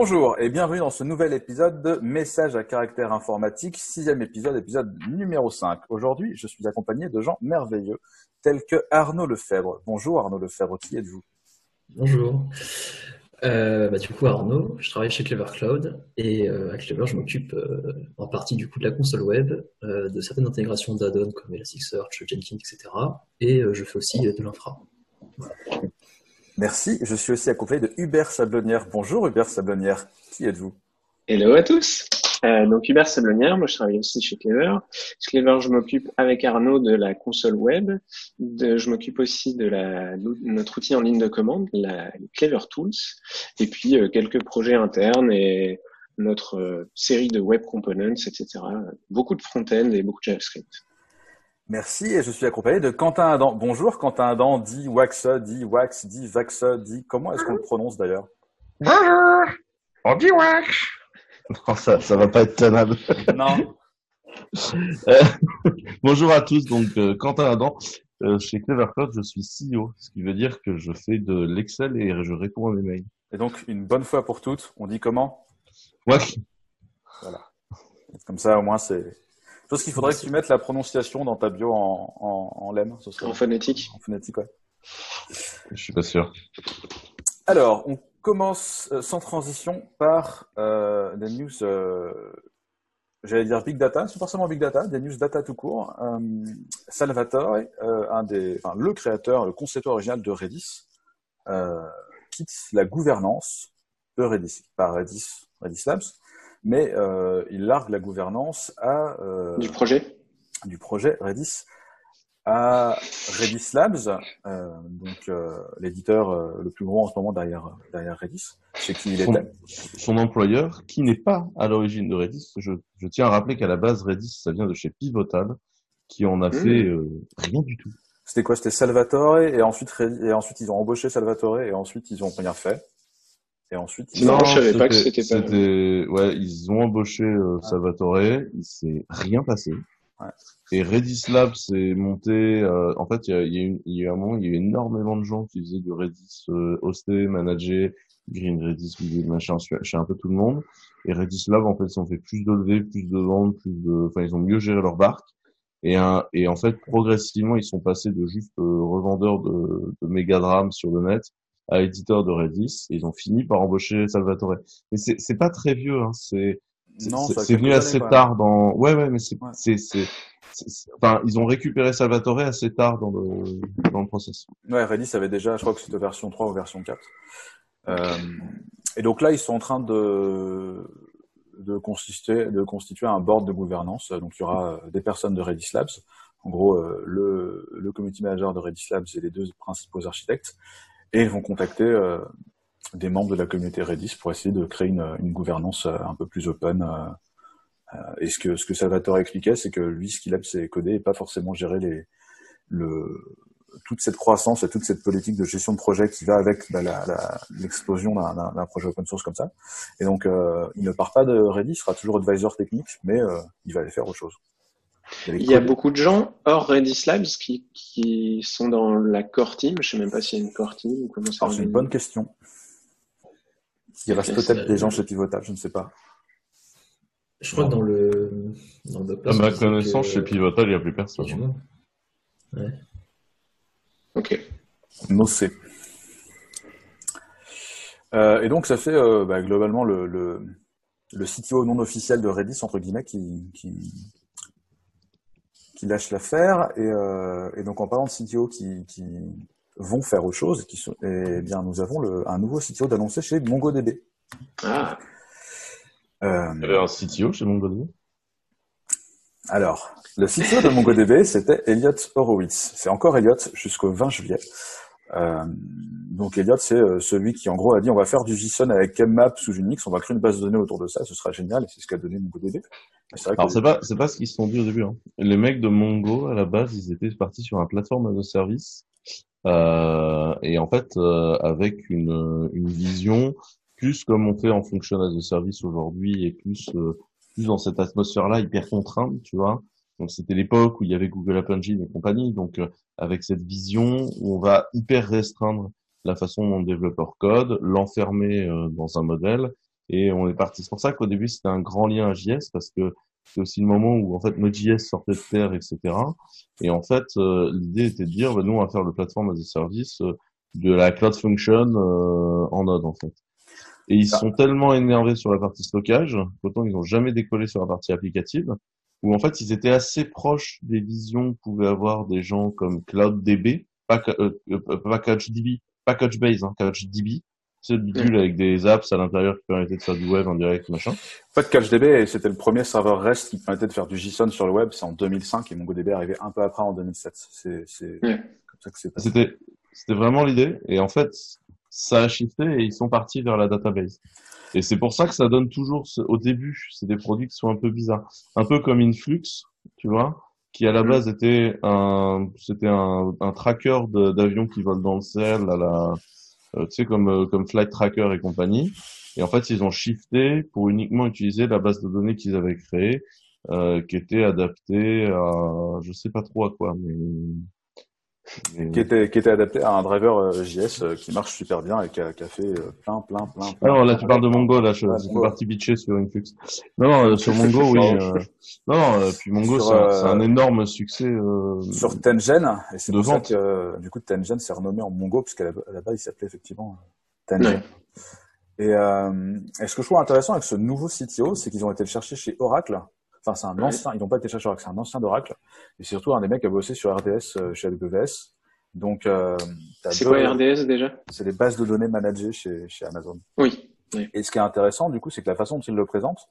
Bonjour et bienvenue dans ce nouvel épisode de Message à caractère informatique, sixième épisode, épisode numéro 5. Aujourd'hui, je suis accompagné de gens merveilleux tels que Arnaud Lefebvre. Bonjour Arnaud Lefebvre, qui êtes-vous? Bonjour. Euh, bah, du coup, Arnaud, je travaille chez Clever Cloud et euh, à Clever, je m'occupe euh, en partie du coup de la console web, de certaines intégrations d'add-ons comme Elasticsearch, Jenkins, etc. Et je fais aussi de l'infra. Merci. Je suis aussi accompagné de Hubert Sablonnière. Bonjour Hubert Sablonnière, qui êtes-vous? Hello à tous. Euh, donc Hubert Sablonnière, moi je travaille aussi chez Clever. Chez Clever, je m'occupe avec Arnaud de la console web. Je m'occupe aussi de la, notre outil en ligne de commande, la Clever Tools. Et puis euh, quelques projets internes et notre euh, série de web components, etc. Beaucoup de front-end et beaucoup de JavaScript. Merci et je suis accompagné de Quentin Adam. Bonjour Quentin Adam, dit Wax, dit Wax, dit Vax, dit comment est-ce qu'on le prononce d'ailleurs? Bonjour, on dit wax. Non, ça, ça va pas être tenable. Non. Euh, bonjour à tous, donc euh, Quentin Adam. Euh, chez Clevercloud, je suis CEO, ce qui veut dire que je fais de l'Excel et je réponds à mes mails. Et donc une bonne fois pour toutes, on dit comment? Ouais. Voilà. Comme ça au moins c'est. Je pense qu'il faudrait que tu mettes la prononciation dans ta bio en, en, en lemme. Ce serait En phonétique. en phonétique, ouais. Je suis pas sûr. Alors, on commence euh, sans transition par euh, des news, euh, j'allais dire big data, c'est pas forcément big data, des news data tout court. Euh, Salvatore, euh, un des, enfin, le créateur, le concepteur original de Redis, euh, quitte la gouvernance de Redis, pas Redis, Redis Labs, mais euh, il largue la gouvernance à euh, Du projet. du projet Redis à Redis Labs, euh, donc euh, l'éditeur euh, le plus gros en ce moment derrière, derrière Redis, chez qui il Son, était. son employeur, qui n'est pas à l'origine de Redis, je, je tiens à rappeler qu'à la base, Redis, ça vient de chez Pivotal, qui en a Mmh. fait euh, rien du tout. C'était quoi? C'était Salvatore et ensuite Redis- et ensuite ils ont embauché Salvatore et ensuite ils ont rien fait. Et ensuite ils Non, je savais pas que c'était pas- Ouais, ils ont embauché euh, Salvatore, il s'est rien passé. Ouais. Et Redis Lab s'est monté. euh, en fait, il y a, y, a y a eu un moment, il y a eu énormément de gens qui faisaient du Redis euh, hosté, managé, Green Redis, machin, chez un peu tout le monde. Et Redis Lab, en fait, ils ont fait plus de levées, plus de ventes, plus de. Enfin, ils ont mieux géré leur barque. Et, un, et en fait, progressivement, ils sont passés de juste euh, revendeurs de, de mégadrames sur le net à éditeur de Redis. Et ils ont fini par embaucher Salvatore. Mais c'est c'est pas très vieux. Hein, c'est c'est- Non, venu assez tard dans. Ouais, ouais, mais c'est Ouais. c'est c'est Enfin, ils ont récupéré Salvatore assez tard dans le dans le process. Ouais, Redis avait déjà, je crois que c'était version 3 ou version 4. Euh, et donc là, ils sont en train de, de, consister, de constituer un board de gouvernance. Donc il y aura euh, des personnes de Redis Labs, en gros euh, le, le community manager de Redis Labs et les deux principaux architectes, et vont contacter euh, des membres de la communauté Redis pour essayer de créer une, une gouvernance euh, un peu plus open. euh, euh, et ce que, ce que Salvatore expliquait, c'est que lui, ce qu'il aime, c'est coder et pas forcément gérer les, le, toute cette croissance et toute cette politique de gestion de projet qui va avec bah, l'explosion d'un projet open source comme ça. Et donc, euh, il ne part pas de Redis, il sera toujours advisor technique, mais euh, il va aller faire autre chose. Il y a beaucoup de gens hors Redis Labs qui, qui sont dans la core team. Je sais même pas s'il y a une core team ou comment ça c'est une bonne question. Il reste peut-être des gens chez Pivotal, je ne sais pas. Je crois que dans le, dans le À post, ma connaissance, que- chez Pivotal, il n'y a plus personne. monde. Ok. Nocé. Euh, et donc, ça fait euh, bah, globalement le, le, le CTO non officiel de Redis, entre guillemets, qui, qui, qui lâche l'affaire. Et, euh, et donc, en parlant de CTO qui, qui vont faire autre chose, qui sont, eh bien, nous avons le, un nouveau CTO d'annoncer chez MongoDB. Ah, Euh, Il y avait un CTO chez MongoDB? alors, le CTO de MongoDB, c'était Elliot Horowitz. C'est encore Elliot jusqu'au 20 juillet. Euh, donc Elliot, c'est celui qui en gros a dit on va faire du JSON avec mmap sous Unix, on va créer une base de données autour de ça, ce sera génial, et c'est ce qu'a donné MongoDB. Vrai Alors c'est pas c'est pas ce qu'ils se sont dit au début. Hein. Les mecs de Mongo à la base ils étaient partis sur un plateforme de service euh, et en fait euh, avec une une vision plus comme on fait en function as a service aujourd'hui et plus euh, plus dans cette atmosphère là hyper contrainte tu vois. Donc c'était l'époque où il y avait Google App Engine et compagnie donc euh, avec cette vision où on va hyper restreindre la façon dont le développeur code, l'enfermer euh, dans un modèle Et on est parti. C'est pour ça qu'au début, c'était un grand lien à JS parce que c'est aussi le moment où en fait Node.js sortait de terre, etc. Et en fait, euh, l'idée était de dire, bah, nous, on va faire le plateforme as a service euh, de la cloud function euh, en Node, en fait. Et ils sont tellement énervés sur la partie stockage, pourtant ils n'ont jamais décollé sur la partie applicative, où en fait ils étaient assez proches des visions que pouvaient avoir des gens comme CloudDB, pas, euh, CouchDB, pas Couchbase, hein, CouchDB, le bidule avec des apps à l'intérieur qui permettaient de faire du web en direct, machin. En fait, CouchDB, c'était le premier serveur REST qui permettait de faire du JSON sur le web. C'est en 2005 et MongoDB est arrivé un peu après en 2007. C'est c'est Ouais. comme ça que c'est passé. C'était, c'était vraiment l'idée. Et en fait, ça a shifté et ils sont partis vers la database. Et c'est pour ça que ça donne toujours, ce- au début, c'est des produits qui sont un peu bizarres. Un peu comme Influx, tu vois, qui à la Mhm. base était un, c'était un, un tracker de- d'avions qui volent dans le ciel, à la, tu sais, comme, euh, comme Flight Tracker et compagnie. Et en fait, ils ont shifté pour uniquement utiliser la base de données qu'ils avaient créée, euh, qui était adaptée à, je sais pas trop à quoi, mais, mais- Qui était, qui était adapté à un driver euh, JS euh, qui marche super bien et qui a, qui a fait euh, plein, plein, plein. plein Alors là, tu parles de Mongo, là, je, suis parti bitcher sur Influx. Non, non, sur Mongo, oui. euh, non, non, puis Mongo, c'est un, euh, énorme succès. Euh, Sur Tengen, et c'est pour ça que du coup Tengen s'est renommé en Mongo, puisqu'à la, base il s'appelait effectivement Tengen. Ouais. Et, et ce que je trouve intéressant avec ce nouveau CTO, c'est qu'ils ont été le chercher chez Oracle. Enfin, c'est un ancien, ils n'ont pas été Oracle, c'est un ancien d'Oracle. Et c'est surtout un des mecs qui a bossé sur RDS euh, chez AWS. Donc, euh, C'est quoi RDS déjà? C'est les bases de données managées chez, chez Amazon. Oui. Et ce qui est intéressant, du coup, c'est que la façon dont ils le présentent,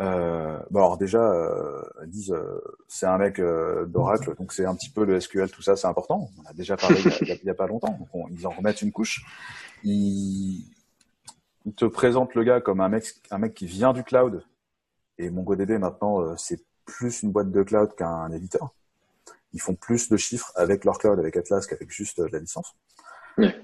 euh, bon, alors déjà, euh, ils disent, euh, c'est un mec d'Oracle, donc c'est un petit peu le SQL, tout ça, c'est important. On a déjà parlé il y a- pas longtemps. Donc on- ils en remettent une couche. Ils, ils te présentent le gars comme un mec, un mec qui vient du cloud. Et MongoDB maintenant, euh, c'est plus une boîte de cloud qu'un éditeur. Ils font plus de chiffres avec leur cloud, avec Atlas, qu'avec juste euh, la licence.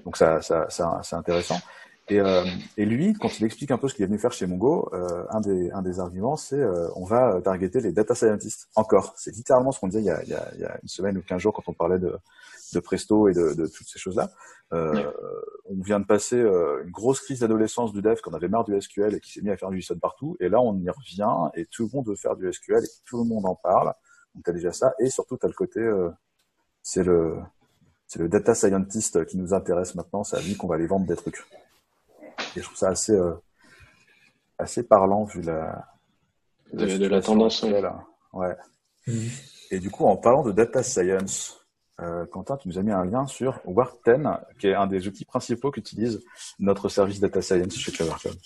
Donc ça, ça, ça c'est intéressant. Et, euh, et lui, quand il explique un peu ce qu'il est venu faire chez Mongo, euh, un, des, un des arguments, c'est euh, on va targeter les data scientists. Encore, c'est littéralement ce qu'on disait il y, a, il, y a, il y a une semaine ou quinze jours quand on parlait de, de Presto et de, de toutes ces choses-là. Euh, Ouais. On vient de passer euh, une grosse crise d'adolescence du dev qu'on avait marre du SQL et qui s'est mis à faire du JSON partout. Et là, on y revient et tout le monde veut faire du SQL et tout le monde en parle. Donc tu as déjà ça. Et surtout, tu as le côté, euh, c'est le, c'est le data scientist qui nous intéresse maintenant. C'est à lui qu'on va aller vendre des trucs. Et je trouve ça assez, euh, assez parlant vu la, De- de la tendance, ouais. Mhm. Et du coup, en parlant de data science, euh, Quentin, tu nous as mis un lien sur Warten, qui est un des outils principaux qu'utilise notre service data science chez Clever Cloud.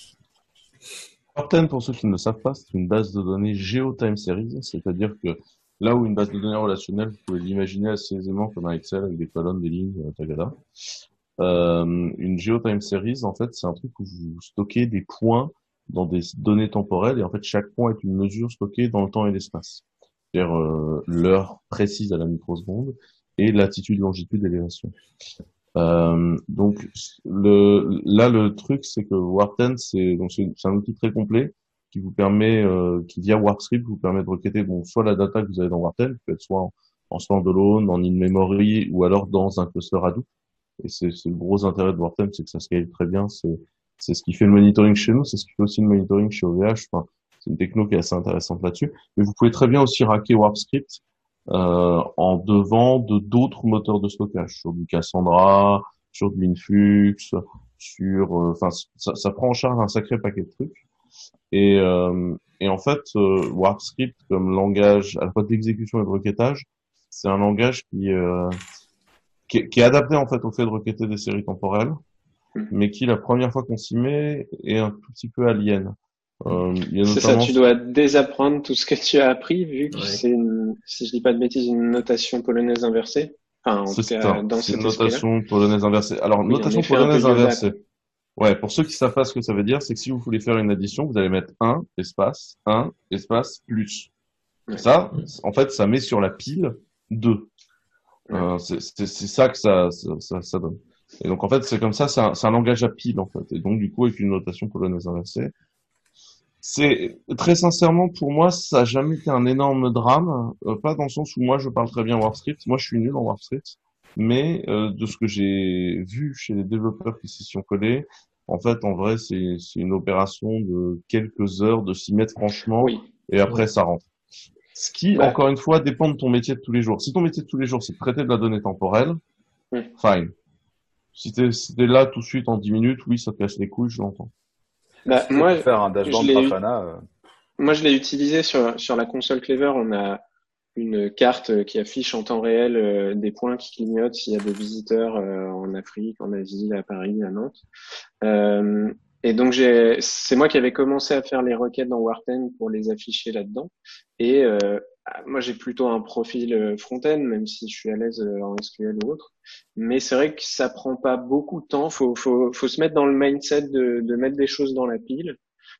Warten, pour ceux qui ne le savent pas, c'est une base de données GeoTime Series, c'est-à-dire que là où une base de données relationnelle, vous pouvez l'imaginer assez aisément comme un Excel avec des colonnes, des lignes, euh, tagada. Euh, une GeoTime Series, en fait, c'est un truc où vous stockez des points dans des données temporelles et en fait, chaque point est une mesure stockée dans le temps et l'espace. C'est-à-dire euh, l'heure précise à la microseconde et latitude, longitude, élévation. Euh, donc le, là le truc c'est que Warten c'est donc c'est un outil très complet qui vous permet euh, qui via Warpscript vous permet de requêter bon soit la data que vous avez dans Warten peut être soit en, en standalone en in-memory ou alors dans un cluster Hadoop et c'est le gros intérêt de Warten c'est que ça scale très bien. C'est c'est ce qui fait le monitoring chez nous c'est ce qui fait aussi le monitoring chez OVH enfin, c'est une techno qui est assez intéressante là-dessus. Mais vous pouvez très bien aussi racker Warpscript euh, en devant de d'autres moteurs de stockage, sur du Cassandra, sur du Influx, sur, euh, enfin, ça, ça prend en charge un sacré paquet de trucs. Et, euh, et en fait, euh, Warpscript comme langage à la fois d'exécution et de requêtage, c'est un langage qui, euh, qui, est- qui est adapté en fait au fait de requêter des séries temporelles, Mhm. mais qui la première fois qu'on s'y met est un tout petit peu alien. Euh, il y a C'est ça, tu dois désapprendre tout ce que tu as appris, vu que Ouais. c'est, une, si je dis pas de bêtises, une notation polonaise inversée. Enfin, en tout C'est ça. dans C'est une notation polonaise inversée. Alors, Oui, notation polonaise inversée. Ouais, pour ceux qui savent pas ce que ça veut dire, c'est que si vous voulez faire une addition, vous allez mettre 1, espace, 1, espace, plus. Ouais. Ça, en fait, ça met sur la pile 2. Euh, c'est ça que ça, ça, ça, donne. Et donc, en fait, c'est comme ça, c'est un, un langage à pile, en fait. Et donc, du coup, avec une notation polonaise inversée, c'est très sincèrement pour moi, ça n'a jamais été un énorme drame. Euh, pas dans le sens où moi je parle très bien Warpscript. Moi, je suis nul en Warpscript, mais euh, de ce que j'ai vu chez les développeurs qui s'y sont collés, En fait, en vrai, c'est c'est une opération de quelques heures de s'y mettre franchement Oui. et après ça rentre. Ce qui, Ouais. encore une fois, dépend de ton métier de tous les jours. Si ton métier de tous les jours, c'est de traiter de la donnée temporelle, fine. Si t'es si t'es là tout de suite en 10 minutes, oui, ça te casse les couilles, je l'entends. Bah, moi, faire un dashboard je. Grafana, euh, Moi, je l'ai utilisé sur, sur la console Clever. On a une carte qui affiche en temps réel euh, des points qui clignotent s'il y a des visiteurs euh, en Afrique, en Asie, à Paris, à Nantes. Et donc, c'est moi qui avais commencé à faire les requêtes dans Warten pour les afficher là-dedans. Et euh, moi, j'ai plutôt un profil euh, front-end, même si je suis à l'aise euh, en SQL ou autre. Mais c'est vrai que ça prend pas beaucoup de temps. Faut, faut, faut se mettre dans le mindset de, de mettre des choses dans la pile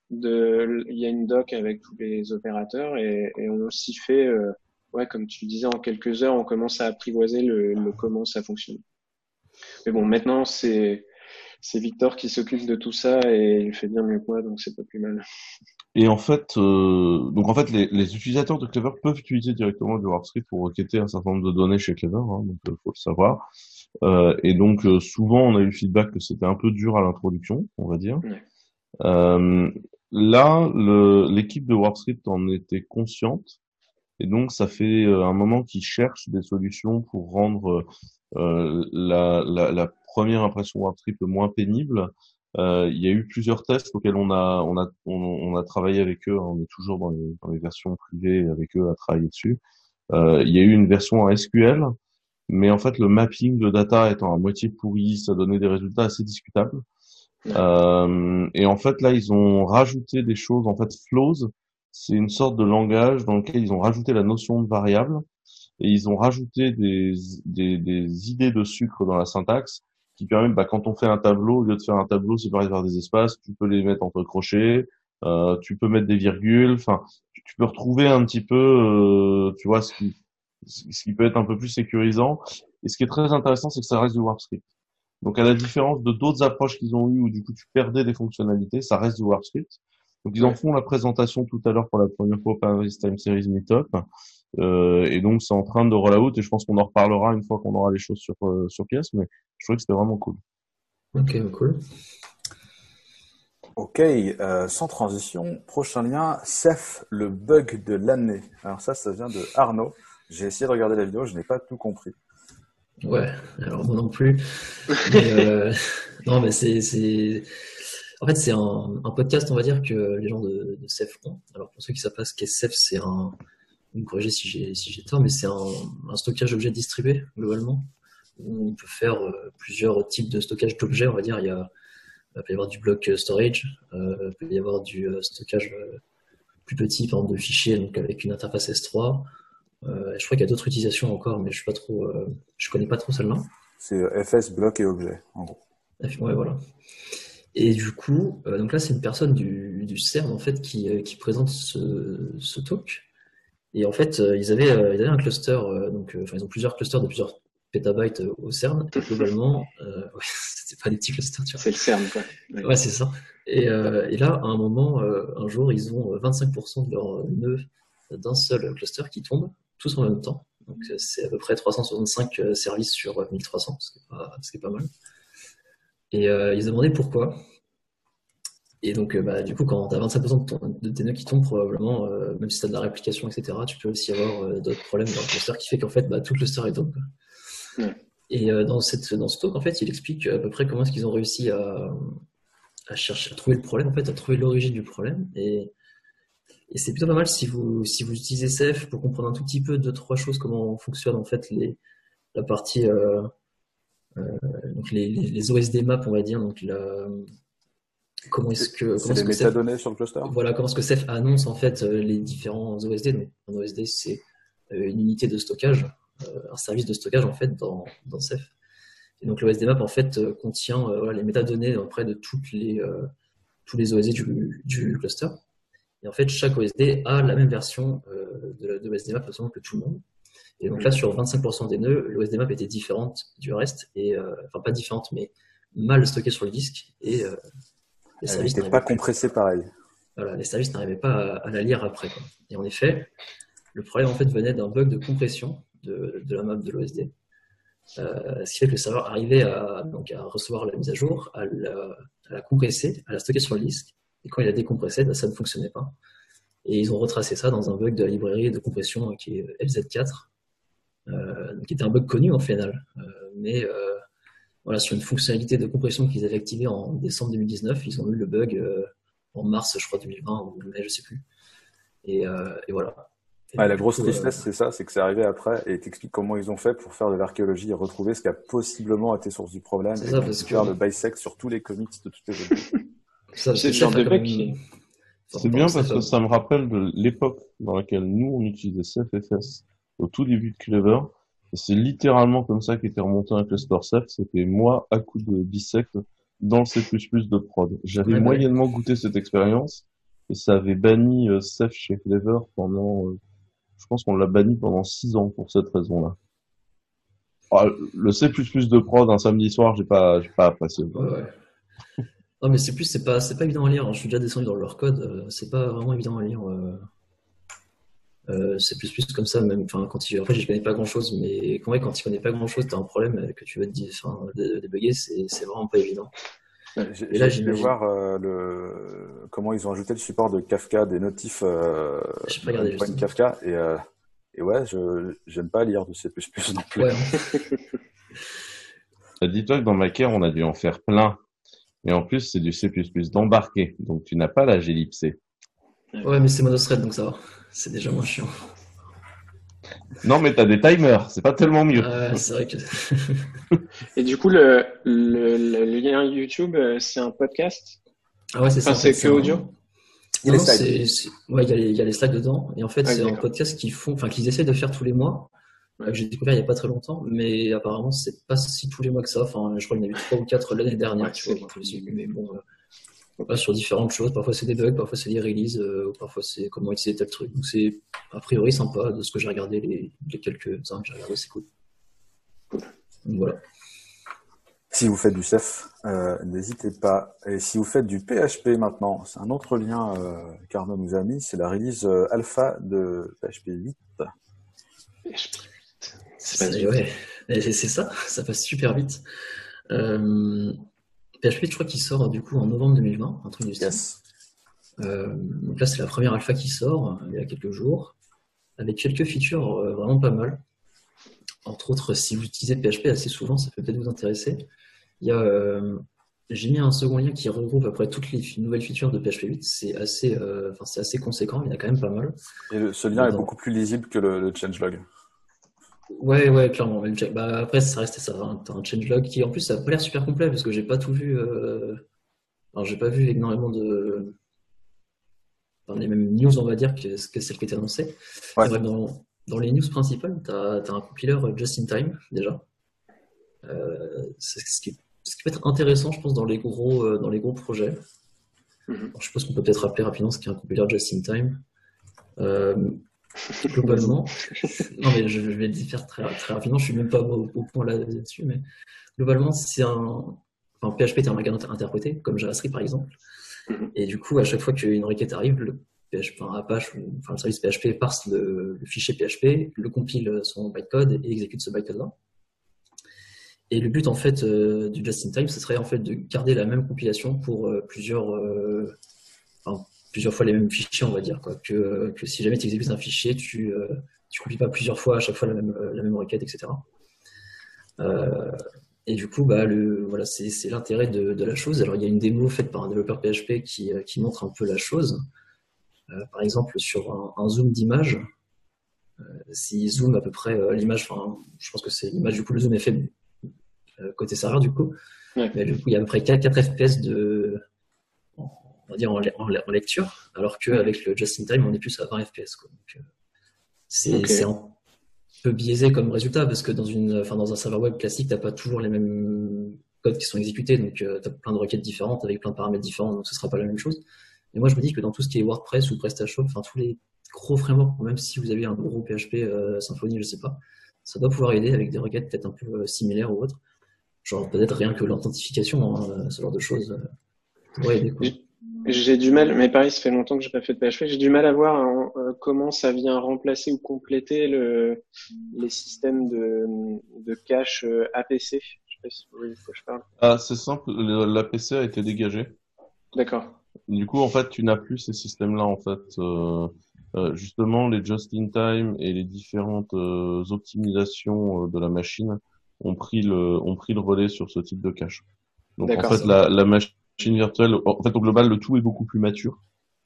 de, il y a une doc avec tous les opérateurs et, et on s'y fait, euh, ouais, comme tu disais, en quelques heures, on commence à apprivoiser le, le comment ça fonctionne. Mais bon, maintenant, c'est, c'est Victor qui s'occupe de tout ça et il fait bien mieux que moi, donc c'est pas plus mal. Et en fait, euh, donc en fait, les, les utilisateurs de Clever peuvent utiliser directement le WarpScript pour requêter un certain nombre de données chez Clever, hein, donc il faut le savoir. Euh, et donc euh, souvent, on a eu le feedback que c'était un peu dur à l'introduction, on va dire. Ouais. Euh, là, l'équipe de WarpScript en était consciente, et donc ça fait euh, un moment qu'ils cherchent des solutions pour rendre euh, la, la, la première impression WarpScript moins pénible. Euh, il y a eu plusieurs tests auxquels on a on a on, on a travaillé avec eux. On est toujours dans les, dans les versions privées avec eux à travailler dessus. Euh, il y a eu une version en SQL, mais en fait le mapping de data étant à moitié pourri, ça donnait des résultats assez discutables. Ouais. Euh, et en fait là ils ont rajouté des choses. En fait flows, c'est une sorte de langage dans lequel ils ont rajouté la notion de variable et ils ont rajouté des des, des idées de sucre dans la syntaxe qui permettent, bah, quand on fait un tableau, au lieu de faire un tableau séparé par des espaces, tu peux les mettre entre crochets, euh, tu peux mettre des virgules, enfin, tu, peux retrouver un petit peu, euh, tu vois, ce qui, ce qui peut être un peu plus sécurisant. Et ce qui est très intéressant, c'est que ça reste du WarpScript. Donc, à la différence de d'autres approches qu'ils ont eues où du coup tu perdais des fonctionnalités, ça reste du WarpScript. Donc, ils en font la présentation tout à l'heure pour la première fois au Paris Time Series Meetup. Euh, et donc, c'est en train de roll out et je pense qu'on en reparlera une fois qu'on aura les choses sur, euh, sur pièce, mais je trouvais que c'était vraiment cool. Ok, cool. Ok, euh, sans transition, prochain lien, Ceph, le bug de l'année. Alors ça, ça vient de Arnaud. J'ai essayé de regarder la vidéo, je n'ai pas tout compris. Ouais, alors moi non plus. Mais, euh, non, mais c'est... En fait, c'est un, un podcast, on va dire, que les gens de, de Ceph ont. Alors, pour ceux qui savent pas ce qu'est Ceph, c'est un... Vous me corrigez si j'ai, si tort, mais c'est un, un stockage d'objets distribué, globalement. Où on peut faire euh, plusieurs types de stockage d'objets, on va dire. Il, y a, il peut y avoir du block storage, euh, il peut y avoir du euh, stockage plus petit, par exemple, de fichiers, donc avec une interface S3. Euh, je crois qu'il y a d'autres utilisations encore, mais je je connais pas trop celle-là. C'est FS, bloc et objet, en gros. Ouais, voilà. Et du coup, euh, donc là, c'est une personne du, du CERN en fait qui, euh, qui présente ce, ce talk. Et en fait, euh, ils avaient, ils avaient un cluster, donc, enfin, ils ont plusieurs clusters de plusieurs pétabytes au CERN. Et globalement, euh, ouais, c'était pas des petits clusters, tu vois. C'est le CERN, quoi. Ouais. Ouais, c'est ça. Et, et là, à un moment, un jour, ils ont euh, 25% de leurs nœuds d'un seul cluster qui tombent, tous en même temps. Donc, euh, c'est à peu près 365 euh, services sur euh, 1300, ce qui est pas, ce qui est pas mal. Et euh, ils se demandaient pourquoi. Et donc, euh, bah, du coup, quand tu as 25% de, ton- de tes nœuds qui tombent, probablement, euh, même si tu as de la réplication, etc., tu peux aussi avoir euh, d'autres problèmes dans le cluster qui fait qu'en fait, bah, tout le cluster est quoi. Ouais. Et euh, dans, cette, dans ce talk, en fait, il explique à peu près comment est-ce qu'ils ont réussi à, à chercher, à trouver le problème, en fait, à trouver l'origine du problème. Et, et c'est plutôt pas mal si vous, si vous utilisez Ceph pour comprendre un tout petit peu deux, trois choses, comment fonctionnent en fait les, la partie, donc les, les, les OSD maps, on va dire, donc la, comment est-ce que, comment les sur le cluster voilà comment est-ce que Ceph annonce en fait euh, les différents OSD. Donc, un OSD, c'est euh, une unité de stockage, euh, un service de stockage en fait dans, dans Ceph. Et donc l'OSD map en fait euh, contient euh, voilà, les métadonnées auprès de toutes les, euh, tous les OSD du, du cluster. Et en fait, chaque OSD a la même version euh, de, de l'OSD map absolument que tout le monde. Et donc là, sur 25% des nœuds, l'OSD map était différente du reste, et euh, enfin pas différente, mais mal stockée sur le disque, et euh, les Elle services n'arrivaient pas compressée pareil. voilà, les services n'arrivaient pas à, à la lire après. quoi. Et en effet, le problème en fait venait d'un bug de compression de, de la map de l'OSD, Euh, ce qui fait que le serveur arrivait à, donc, à recevoir la mise à jour, à la, à la compresser, à la stocker sur le disque. Et quand il a décompressé, bah, ça ne fonctionnait pas. Et ils ont retracé ça dans un bug de la librairie de compression qui est LZ4, euh, qui était un bug connu en final. Euh, mais euh, voilà, sur une fonctionnalité de compression qu'ils avaient activée en décembre 2019, ils ont eu le bug euh, en mars, je crois, 2020 ou mai, je sais plus. Et, euh, et voilà. Et Ouais, la grosse tristesse, euh, c'est ça, c'est que c'est arrivé après et t'expliques comment ils ont fait pour faire de l'archéologie et retrouver ce qui a possiblement été source du problème C'est et ça, parce que- faire le bisect sur tous les comics de toutes les époques. ça, C'est le genre de qui- C'est bien parce que ça me rappelle de l'époque dans laquelle nous, on utilisait CFFS au tout début de Clever. Et c'est littéralement comme ça qu'était remonté un cluster Ceph. C'était moi à coup de bisect dans le C++ de prod. J'avais Ouais, ouais. moyennement goûté cette expérience et ça avait banni euh, Ceph chez Clever pendant, euh, je pense qu'on l'a banni pendant six ans pour cette raison-là. Ah, le C++ de prod un samedi soir, j'ai pas, j'ai pas apprécié. Ouais, ouais. Non, mais c'est plus, c'est pas, c'est pas évident à lire. Je suis déjà descendu dans leur code, euh, c'est pas vraiment évident à lire. euh. Euh, c'est plus plus comme ça, même. Enfin, quand il, en fait, je connais pas grand chose, mais quand, ouais, quand tu connais pas grand chose, t'as un problème euh, que tu veux te débugger, c'est, c'est vraiment pas évident. J'ai Et là, j'ai voir euh, le... comment ils ont ajouté le support de Kafka, des notifs euh, J'ai pas regardé, justement. Kafka et, euh, et ouais, je j'aime pas lire de C++ non plus. Ouais, hein. Dis-toi que dans Macaire, on a dû en faire plein. Et en plus, c'est du C++ d'embarqué. Donc, tu n'as pas la glibc. ouais, mais c'est monothread, donc ça va. C'est déjà moins chiant. Non, mais t'as des timers. C'est pas tellement mieux. C'est vrai que. Et du coup, le, le, le, le lien YouTube, euh, c'est un podcast? Ah ouais, c'est ça. Enfin, en fait, c'est que un- audio? Il y a Non, les slides. c'est- c'est- ouais, il y, a les- il y a les slides dedans. Et en fait, Ah, c'est un podcast qu'ils font, enfin, qu'ils essaient de faire tous les mois, euh, que j'ai découvert il n'y a pas très longtemps. Mais apparemment, c'est pas si tous les mois que ça. Enfin, je crois qu'il y en a eu trois ou quatre l'année dernière, Ouais, tu vois. Mais bon, voilà, sur différentes choses. Parfois, c'est des bugs, parfois, c'est des releases, euh, parfois, c'est comment utiliser tel truc. Donc, c'est a priori sympa de ce que j'ai regardé, les, les quelques-uns que j'ai regardé, c'est cool. Cool. Donc, voilà. Si vous faites du Ceph, euh, n'hésitez pas. Et si vous faites du PHP maintenant, c'est un autre lien euh, qu'Arnaud nous a mis, c'est la release euh, alpha de PHP 8. C'est pas C'est du- ouais. Et c'est c'est ça, ça passe super vite. Euh, PHP, je crois qu'il sort du coup en novembre 2020, un truc du style. Yes. Euh, donc là, c'est la première alpha qui sort, euh, il y a quelques jours, avec quelques features euh, vraiment pas mal. Entre autres, si vous utilisez PHP assez souvent, ça peut peut-être vous intéresser. Il y a, euh, j'ai mis un second lien qui regroupe après toutes les nouvelles features de PHP 8. C'est assez, euh, enfin, c'est assez conséquent, il y en a quand même pas mal. Et le- ce lien est beaucoup plus lisible que le, le changelog. Ouais, ouais, clairement. check- Bah, après, ça restait ça. T'as un changelog qui, en plus, ça a pas l'air super complet parce que j'ai pas tout vu. euh, Alors, j'ai pas vu énormément de. Enfin, les mêmes news, on va dire, que, que celles qui étaient annoncées. Ouais. Bref, dans, dans les news principales, t'as as un compiler just in time, déjà. Euh, c'est ce qui, ce qui peut être intéressant, je pense, dans les gros, euh, dans les gros projets. Mhm. Alors, je suppose qu'on peut peut-être rappeler rapidement ce qu'est un compiler just in time. Euh, globalement, non mais je, je vais le faire très, très rapidement, je suis même pas au, au point là- là-dessus, mais globalement c'est un, enfin, PHP est un inter- interprété, comme JavaScript par exemple, Mhm. et du coup à chaque fois qu'une requête arrive, le PHP, enfin, Apache ou enfin, le service PHP parse le, le fichier PHP, le compile son bytecode et exécute ce bytecode-là. Et le but en fait euh, du just-in-time, ce serait en fait de garder la même compilation pour euh, plusieurs, euh, enfin, plusieurs fois les mêmes fichiers, on va dire, quoi. Que, que si jamais tu exécutes un fichier, tu euh, tu compiles pas plusieurs fois à chaque fois la même, euh, la même requête, etc. Euh, et du coup, bah, le, voilà, c'est c'est l'intérêt de, de la chose. Alors, il y a une démo faite par un développeur PHP qui, euh, qui montre un peu la chose. Euh, par exemple, sur un, un zoom d'image, euh, si zoom à peu près euh, l'image, je pense que c'est l'image, du coup, le zoom est fait euh, côté serveur, du coup. Ouais. Mais du coup, il y a à peu près 4, 4 FPS de, on va dire en, le- en le- en lecture, alors qu'avec le just-in-time, on est plus à 20 FPS. Quoi. Donc, euh, c'est un peu biaisé comme résultat parce que dans, une, enfin, dans un serveur web classique, tu n'as pas toujours les mêmes codes qui sont exécutés, donc tu as plein de requêtes différentes avec plein de paramètres différents, donc ce sera pas la même chose. Et moi, je me dis que dans tout ce qui est WordPress ou PrestaShop, enfin tous les gros frameworks, même si vous avez un gros PHP euh, Symfony, je sais pas, ça doit pouvoir aider avec des requêtes peut-être un peu euh, similaires ou autres. Genre peut-être rien que l'authentification, hein, ce genre de choses, euh, J'ai du mal, mais pareil, ça fait longtemps que j'ai pas fait de PHP. J'ai du mal à voir hein, euh, comment ça vient remplacer ou compléter le, les systèmes de, de cache euh, APC. Je sais pas si vous voyez de quoi je parle. Ah, c'est simple, l'APC a été dégagé. D'accord. Du coup, en fait, tu n'as plus ces systèmes-là, en fait. Euh, euh, justement, les just-in-time et les différentes euh, optimisations de la machine ont pris le ont pris le relais sur ce type de cache. Donc, en fait, la, la machine virtuelle, en fait, au global, le tout est beaucoup plus mature.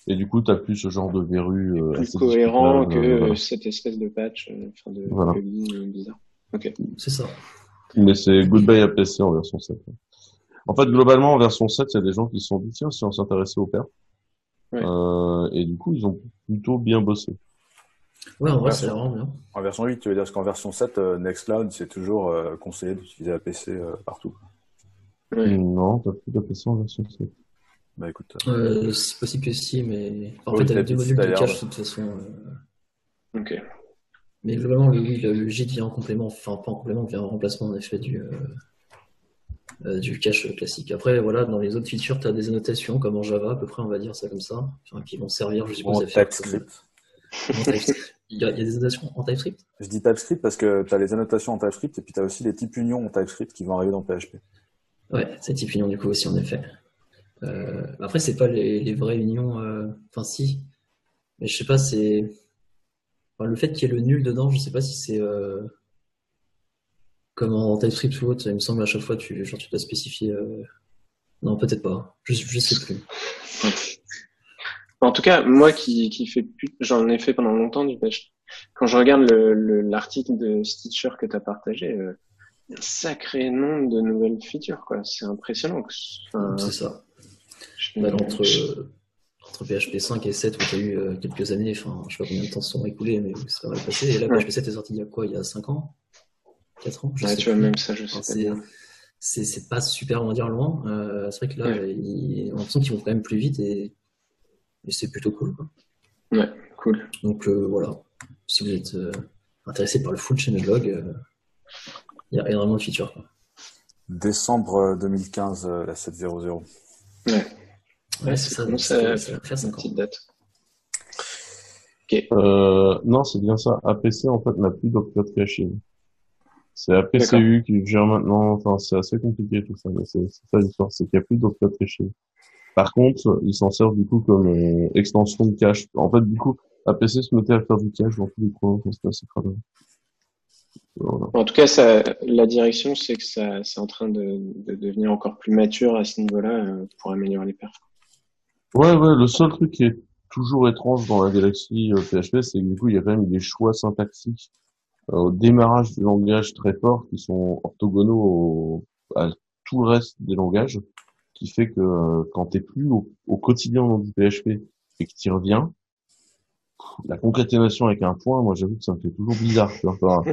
Et du coup, tu plus ce genre de verrue euh, Plus cohérent que euh, voilà. cette espèce de patch, euh, enfin de Voilà. plugin euh, bizarre. Ok. C'est ça. Mais c'est Goodbye APC en version 7. En fait, globalement, en version 7, il y a des gens qui se sont dit, tiens, si on s'intéressait au père. Ouais. Euh, et du coup, ils ont plutôt bien bossé. Ouais, en vrai, c'est vraiment bien. En version 8, tu veux dire parce qu'en version 7, euh, Nextcloud, c'est toujours conseillé d'utiliser APC euh, partout. Non, t'as plus d'APC en version 7. Bah écoute, Euh, c'est possible que si, mais en Oui, fait, peut-être deux modules de cache, de toute façon. euh, Ok. Mais globalement, le, oui, le, le JIT vient en complément, enfin pas en complément, vient en remplacement en effet du, euh, euh, du cache classique. Après, voilà, dans les autres features, tu as des annotations comme en Java, à peu près, on va dire ça comme ça, enfin, qui vont servir, je suppose, bon, à faire. TypeScript. En TypeScript. Il y, a, il y a des annotations en TypeScript? Je dis TypeScript parce que tu as les annotations en TypeScript et puis tu as aussi les types unions en TypeScript qui vont arriver dans PHP. Ouais, c'est type union du coup aussi, en effet. Euh, après, c'est pas les, vraies unions, euh, enfin si, mais je sais pas, c'est. Le fait qu'il y ait le nul dedans, je sais pas si c'est. euh, Comme en TypeScript ou autre, il me semble à chaque fois, tu, genre, tu dois spécifier. euh, Non, peut-être pas. Je, je sais plus. En tout cas, moi qui, qui fais j'en ai fait pendant longtemps du PHP. Quand je regarde le, le- l'article de Stitcher que tu as partagé, un sacré nombre de nouvelles features, quoi. C'est impressionnant. Enfin, C'est ça. je- Bah, entre, euh, entre PHP 5 et 7, où tu as eu euh, quelques années, enfin, je sais pas combien de temps se sont écoulés, mais ça va passer. Et là, Ouais. PHP 7 est sorti il y a quoi? Il y a 5 ans? 4 ans? Je Ouais, sais tu vois, même ça, je sais Enfin, pas c'est, pas super, on va dire, loin. Euh, c'est vrai que là, ils- on l'impression qu'ils vont quand même plus vite et, et c'est plutôt cool. Quoi. Ouais, cool. Donc euh, voilà, si vous êtes euh, intéressé par le full changelog, euh, il y a énormément de features. Quoi. Décembre euh, 2015, euh, la 7.0.0. Ouais, Ouais, c'est c'est ça, ça- 5 ans. petite date. Euh, non, c'est bien ça. APC, en fait, n'a plus d'opcode caching. C'est APCU qui gère maintenant. Enfin, c'est assez compliqué tout ça. Mais c'est c'est ça l'histoire, c'est qu'il n'y a plus d'opcode caching. Par contre, ils s'en servent du coup comme euh, extension de cache. En fait, du coup, APC se mettait à faire du cache dans tous les coins. Enfin, C'était assez crade. Voilà. En tout cas, ça, la direction, c'est que ça, c'est en train de, de devenir encore plus mature à ce niveau-là euh, pour améliorer les perfs. Ouais, ouais, le seul truc qui est toujours étrange dans la galaxie euh, PHP, c'est que du coup, il y a quand même des choix syntaxiques euh, au démarrage du langage très forts qui sont orthogonaux au- à tout le reste des langages, qui fait que euh, quand t'es plus au, au quotidien dans du PHP et que tu reviens, la concaténation avec un point, moi j'avoue que ça me fait toujours bizarre. tu vois,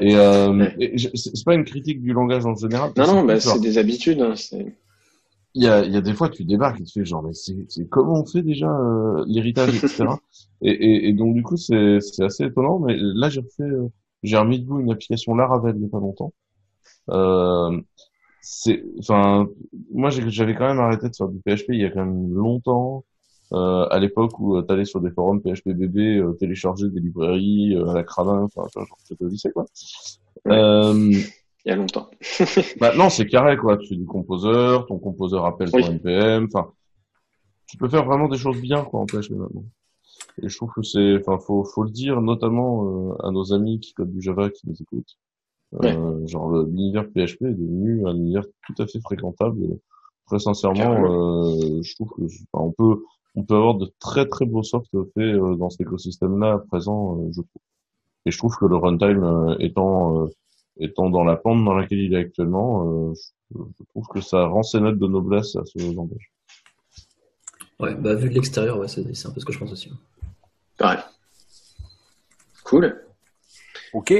et euh, et c'est pas une critique du langage en général. Non, non, bah, c'est des habitudes. Hein, il y a, il y a des fois, tu débarques et tu fais genre, mais c'est, comment on fait déjà euh, l'héritage, etc. et, et, et donc du coup, c'est, assez étonnant. Mais là, j'ai refait, euh, j'ai remis debout une application Laravel il y a pas longtemps. Euh, c'est, enfin, moi, j'avais quand même arrêté de faire du PHP il y a quand même longtemps. Euh, à l'époque où tu allais sur des forums PHPBB, euh, télécharger des librairies euh, à la cradin, enfin, genre, c'était au lycée, quoi. Ouais. Euh, Il y a longtemps. Maintenant, c'est carré, quoi. Tu fais du composeur, ton composeur appelle ton Oui. NPM. Enfin, tu peux faire vraiment des choses bien, quoi, en PHP maintenant. Et je trouve que c'est, enfin, faut, faut le dire, notamment euh, à nos amis qui codent du Java, qui nous écoutent. Euh, Genre, l'univers PHP est devenu un univers tout à fait fréquentable. Et très sincèrement, euh, je trouve que, enfin, on peut, on peut avoir de très très beaux softs faits euh, dans cet écosystème-là à présent, euh, je trouve. Et je trouve que le runtime euh, étant euh, étant dans la pente dans laquelle il est actuellement, euh, je, je trouve que ça rend ses notes de noblesse à ce langage. Ouais, bah vu de l'extérieur, ouais, c'est un peu ce que je pense aussi. Pareil. Cool. Ok.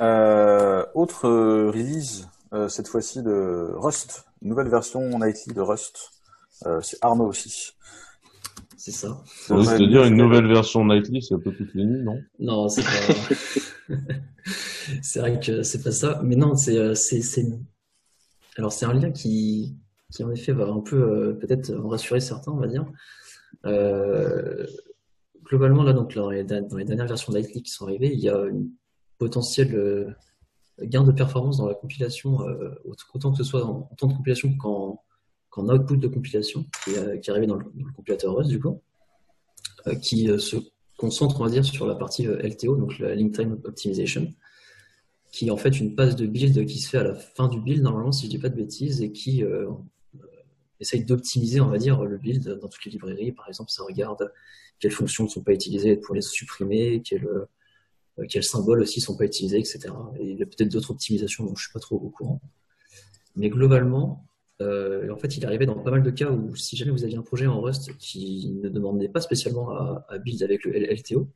Euh, autre release, euh, cette fois-ci de Rust. Nouvelle version nightly de Rust. Euh, c'est Arnaud aussi. C'est ça. Ça veut Ouais, dire une nouvelle version nightly, c'est un peu toutes les nuits, non? Non, c'est pas. c'est vrai que c'est pas ça. Mais non, c'est, euh, c'est, c'est... Alors, c'est un lien qui, qui, en effet, va un peu, euh, peut-être rassurer certains, on va dire. globalement, là, donc, dans les, dernières versions d'Ightly qui sont arrivées, il y a une potentielle gain de performance dans la compilation, autant que ce soit en, temps de compilation qu'en output de compilation, qui, est dans le, compilateur Rust, du coup, qui se concentre, on va dire, sur la partie LTO, donc la Link Time Optimization, qui est en fait une passe de build qui se fait à la fin du build, normalement, si je dis pas de bêtises, et qui euh, essaye d'optimiser, on va dire, le build dans toutes les librairies. Par exemple, ça regarde quelles fonctions ne sont pas utilisées pour les supprimer, quels, euh, quels symboles aussi ne sont pas utilisés, etc. Et il y a peut-être d'autres optimisations dont je suis pas trop au courant. Mais globalement, euh, en fait, il arrivait dans pas mal de cas où si jamais vous aviez un projet en Rust qui ne demandait pas spécialement à, build avec le LTO,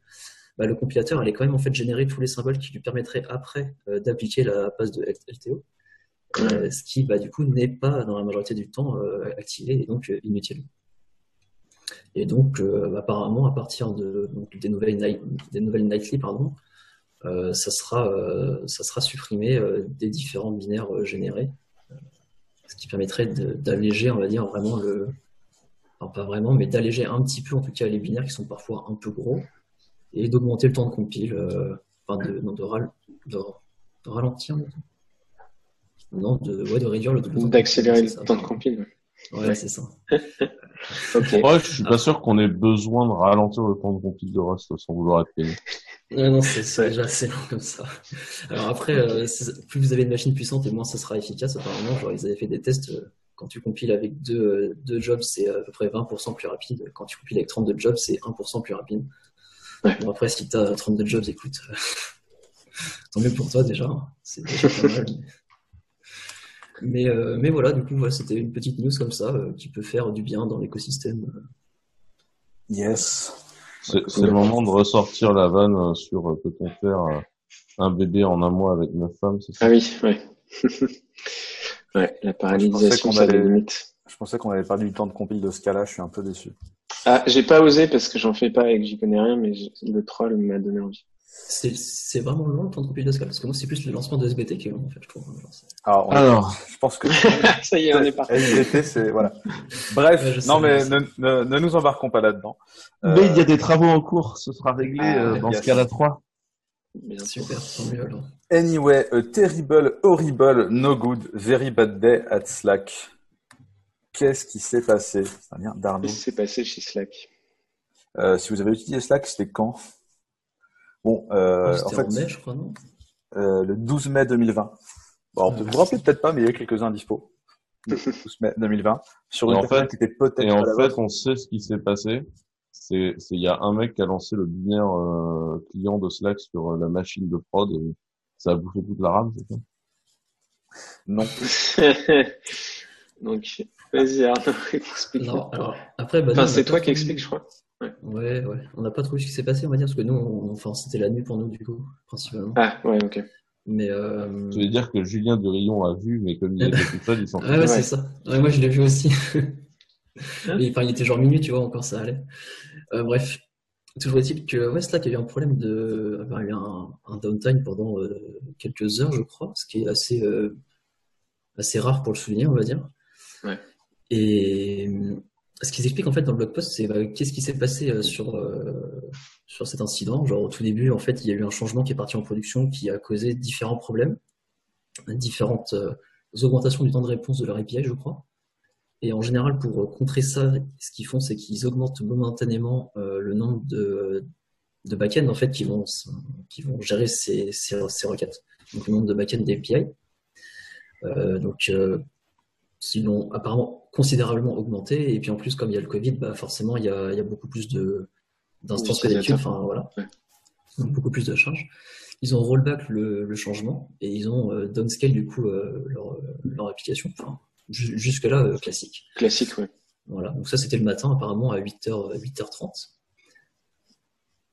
bah, le compilateur allait quand même en fait générer tous les symboles qui lui permettraient après euh, d'appliquer la passe de LTO, euh, ce qui bah, du coup n'est pas dans la majorité du temps activé et donc inutile. Et donc apparemment à partir de, des, nouvelles nightly, ça, ça sera supprimé des différents binaires générés, ce qui permettrait d'alléger, on va dire, vraiment le. Enfin, pas vraiment, mais d'alléger un petit peu en tout cas les binaires qui sont parfois un peu gros et d'augmenter le temps de compile, euh, enfin de, non, de, de, ralentir non, de, ouais, de réduire le, temps d'accélérer le temps de compile. Ouais, c'est ça. okay. Ouais, je suis pas sûr qu'on ait besoin de ralentir le temps de compile de Rust sans vouloir être payé. Non, c'est déjà assez long comme ça. Alors après, euh, plus vous avez une machine puissante et moins ça sera efficace. Apparemment, genre, ils avaient fait des tests. Euh, quand tu compiles avec deux, deux jobs, c'est à peu près 20% plus rapide. Quand tu compiles avec 32 jobs, c'est 1% plus rapide. Bon, après, si tu as 32 jobs, écoute, euh, tant mieux pour toi déjà. C'est déjà pas mal. Mais, euh, mais voilà, du coup, c'était une petite news comme ça euh, qui peut faire du bien dans l'écosystème. Yes. C'est le moment de ressortir la vanne sur peut-on faire un bébé en un mois avec neuf femmes Ah oui, ouais. ouais, la paralysation, ça limite. Je pensais qu'on avait perdu du temps de compile de ce cas-là, je suis un peu déçu. Ah, j'ai pas osé parce que j'en fais pas et que j'y connais rien, mais le troll m'a donné envie. C'est vraiment long le temps de compil de Scala Parce que moi, c'est plus le lancement de SBT qui est long, en fait, je trouve. Alors, Alors, je pense que. ça y est, on est parti. SBT, c'est. Voilà. Bref, non, mais ne, ne, ne, nous embarquons pas là-dedans. Euh... Mais il y a des travaux en cours, ce sera réglé ah, euh, dans Scala 3. Bien Super, tant mieux alors. Anyway, a terrible, horrible, no good, very bad day at Slack. Qu'est-ce qui s'est passé? Qu'est-ce qui s'est passé chez Slack? Euh, Si vous avez utilisé Slack, c'était quand? Bon, euh, en fait, mai, je crois, non euh, le 12 mai 2020. Bon, vous vous rappelez peut-être pas, mais il y a quelques-uns dispo. Le 12 mai 2020. Sur une en fait, qui était peut-être. Et en fait, on sait ce qui s'est passé. C'est, il y a un mec qui a lancé le binaire euh, client de Slack sur la machine de prod. Et ça a bouffé toute la rame, c'est ça? Non. Donc, vas-y Arnaud, explique. Non, alors, après, bah, enfin, c'est toi qui expliques, je crois. Ouais, ouais. ouais. On n'a pas trouvé ce qui s'est passé, on va dire, parce que nous, on... enfin, c'était la nuit pour nous, du coup, principalement. Ah, ouais, ok. Mais euh... Je veux dire que Julien de Rion a vu, mais comme il était tout seul, il s'en Ah ouais, c'est ça. Ouais, moi, je l'ai vu aussi. Et, enfin, il était genre minuit, tu vois, encore ça allait. Euh, bref, toujours est-il que ouais, Slack a eu un problème de, il a eu un, un downtime pendant euh, quelques heures, je crois, ce qui est assez, euh, assez rare pour le souligner, on va dire. Et ce qu'ils expliquent en fait dans le blog post, c'est bah, qu'est-ce qui s'est passé euh, sur, euh, sur cet incident? Genre au tout début, en fait, il y a eu un changement qui est parti en production qui a causé différents problèmes, différentes euh, augmentations du temps de réponse de leur API, je crois. Et en général, pour contrer ça, ce qu'ils font, c'est qu'ils augmentent momentanément le nombre de, de backends en fait qui vont, qui vont gérer ces, ces, requêtes. Donc le nombre de backends d'API. donc l'ont apparemment considérablement augmenté. Et puis en plus, comme il y a le Covid, bah forcément, il y a, il y a beaucoup plus d'instances connectées, enfin voilà, beaucoup plus de charges. Ils ont rollback le, le changement et ils ont euh, downscale du coup euh, leur, leur, application. Enfin, jusque-là, euh, classique. Classique, oui. Voilà, donc ça c'était le matin, apparemment à 8h, 8h30.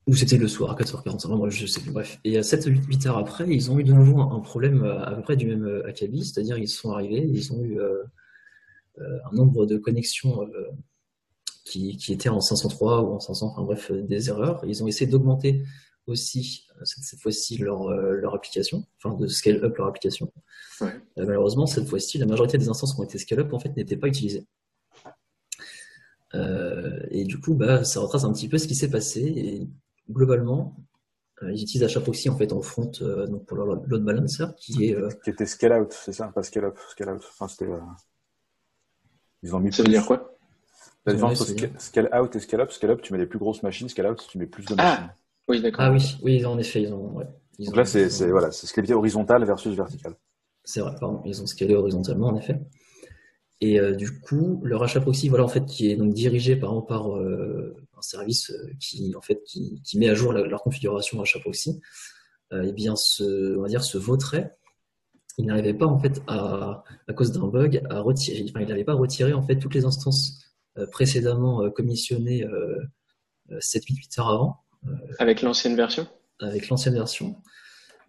Ou c'était le soir à 4h45, moi je sais plus, bref. Et à 7-8 heures après, ils ont eu de nouveau un problème à peu près du même acabit, c'est-à-dire ils sont arrivés, ils ont eu euh, un nombre de connexions euh, qui, qui, étaient en 503 ou en 500, enfin bref, euh, des erreurs. Ils ont essayé d'augmenter aussi, cette, fois-ci, leur, leur application, enfin de scale up leur application. malheureusement, cette fois-ci, la majorité des instances qui ont été scale up en fait n'étaient pas utilisées. Euh, et du coup, bah, ça retrace un petit peu ce qui s'est passé. Et globalement, euh, ils utilisent HAProxy en fait en front euh, donc pour leur load balancer qui est euh, Qui était scale out, c'est ça? Pas scale up, scale out. Enfin, c'était. euh, Ils ont mis Ça veut dire quoi La différence Ouais, entre scale out et scale up. Scale up, tu mets des plus grosses machines. Scale out, tu mets plus de Ah, machines. Oui, d'accord. ah oui, oui, en effet, ils ont. ouais. Ils Donc ont- là, c'est ils c'est- ont- voilà, c'est scalé horizontal versus vertical. C'est vrai, pardon, ils ont scalé horizontalement en effet. Et euh, du coup, leur achat proxy, voilà, en fait, qui est donc dirigé par exemple par euh, un service euh, qui en fait qui, qui met à jour la- leur configuration achat proxy, euh, eh bien, ce, on va dire, ce vautrait, il n'arrivait pas en fait à, à cause d'un bug à retirer, enfin, il n'avait pas retiré en fait toutes les instances euh, précédemment euh, commissionnées euh, 7-8 heures avant Avec l'ancienne version? avec l'ancienne version.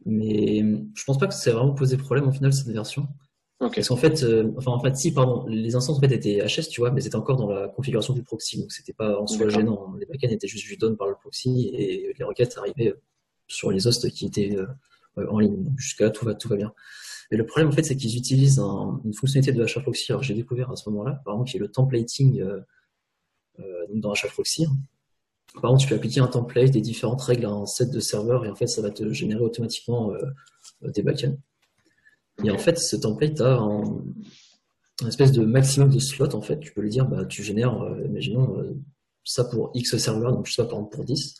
Mais je pense pas que ça ait vraiment posé problème au final cette version. Parce qu'en fait, euh, enfin en fait si pardon, les instances en fait étaient HS, tu vois, mais c'était encore dans la configuration du proxy, donc c'était pas en soi gênant. Les backends étaient juste down par le proxy et les requêtes arrivaient sur les hosts qui étaient euh, en ligne. Donc jusqu'à là tout va tout va bien. Et le problème en fait c'est qu'ils utilisent un- une fonctionnalité de HAProxy, alors j'ai découvert à ce moment-là, par exemple qui est le templating euh, euh, dans HAProxy. Par exemple, tu peux appliquer un template des différentes règles à un set de serveurs et en fait ça va te générer automatiquement euh, des backends. Et en fait, ce template a un, espèce de maximum de slots. En fait, tu peux lui dire, bah, tu génères, imaginons, ça pour X serveurs, donc je sais pas, par exemple pour 10.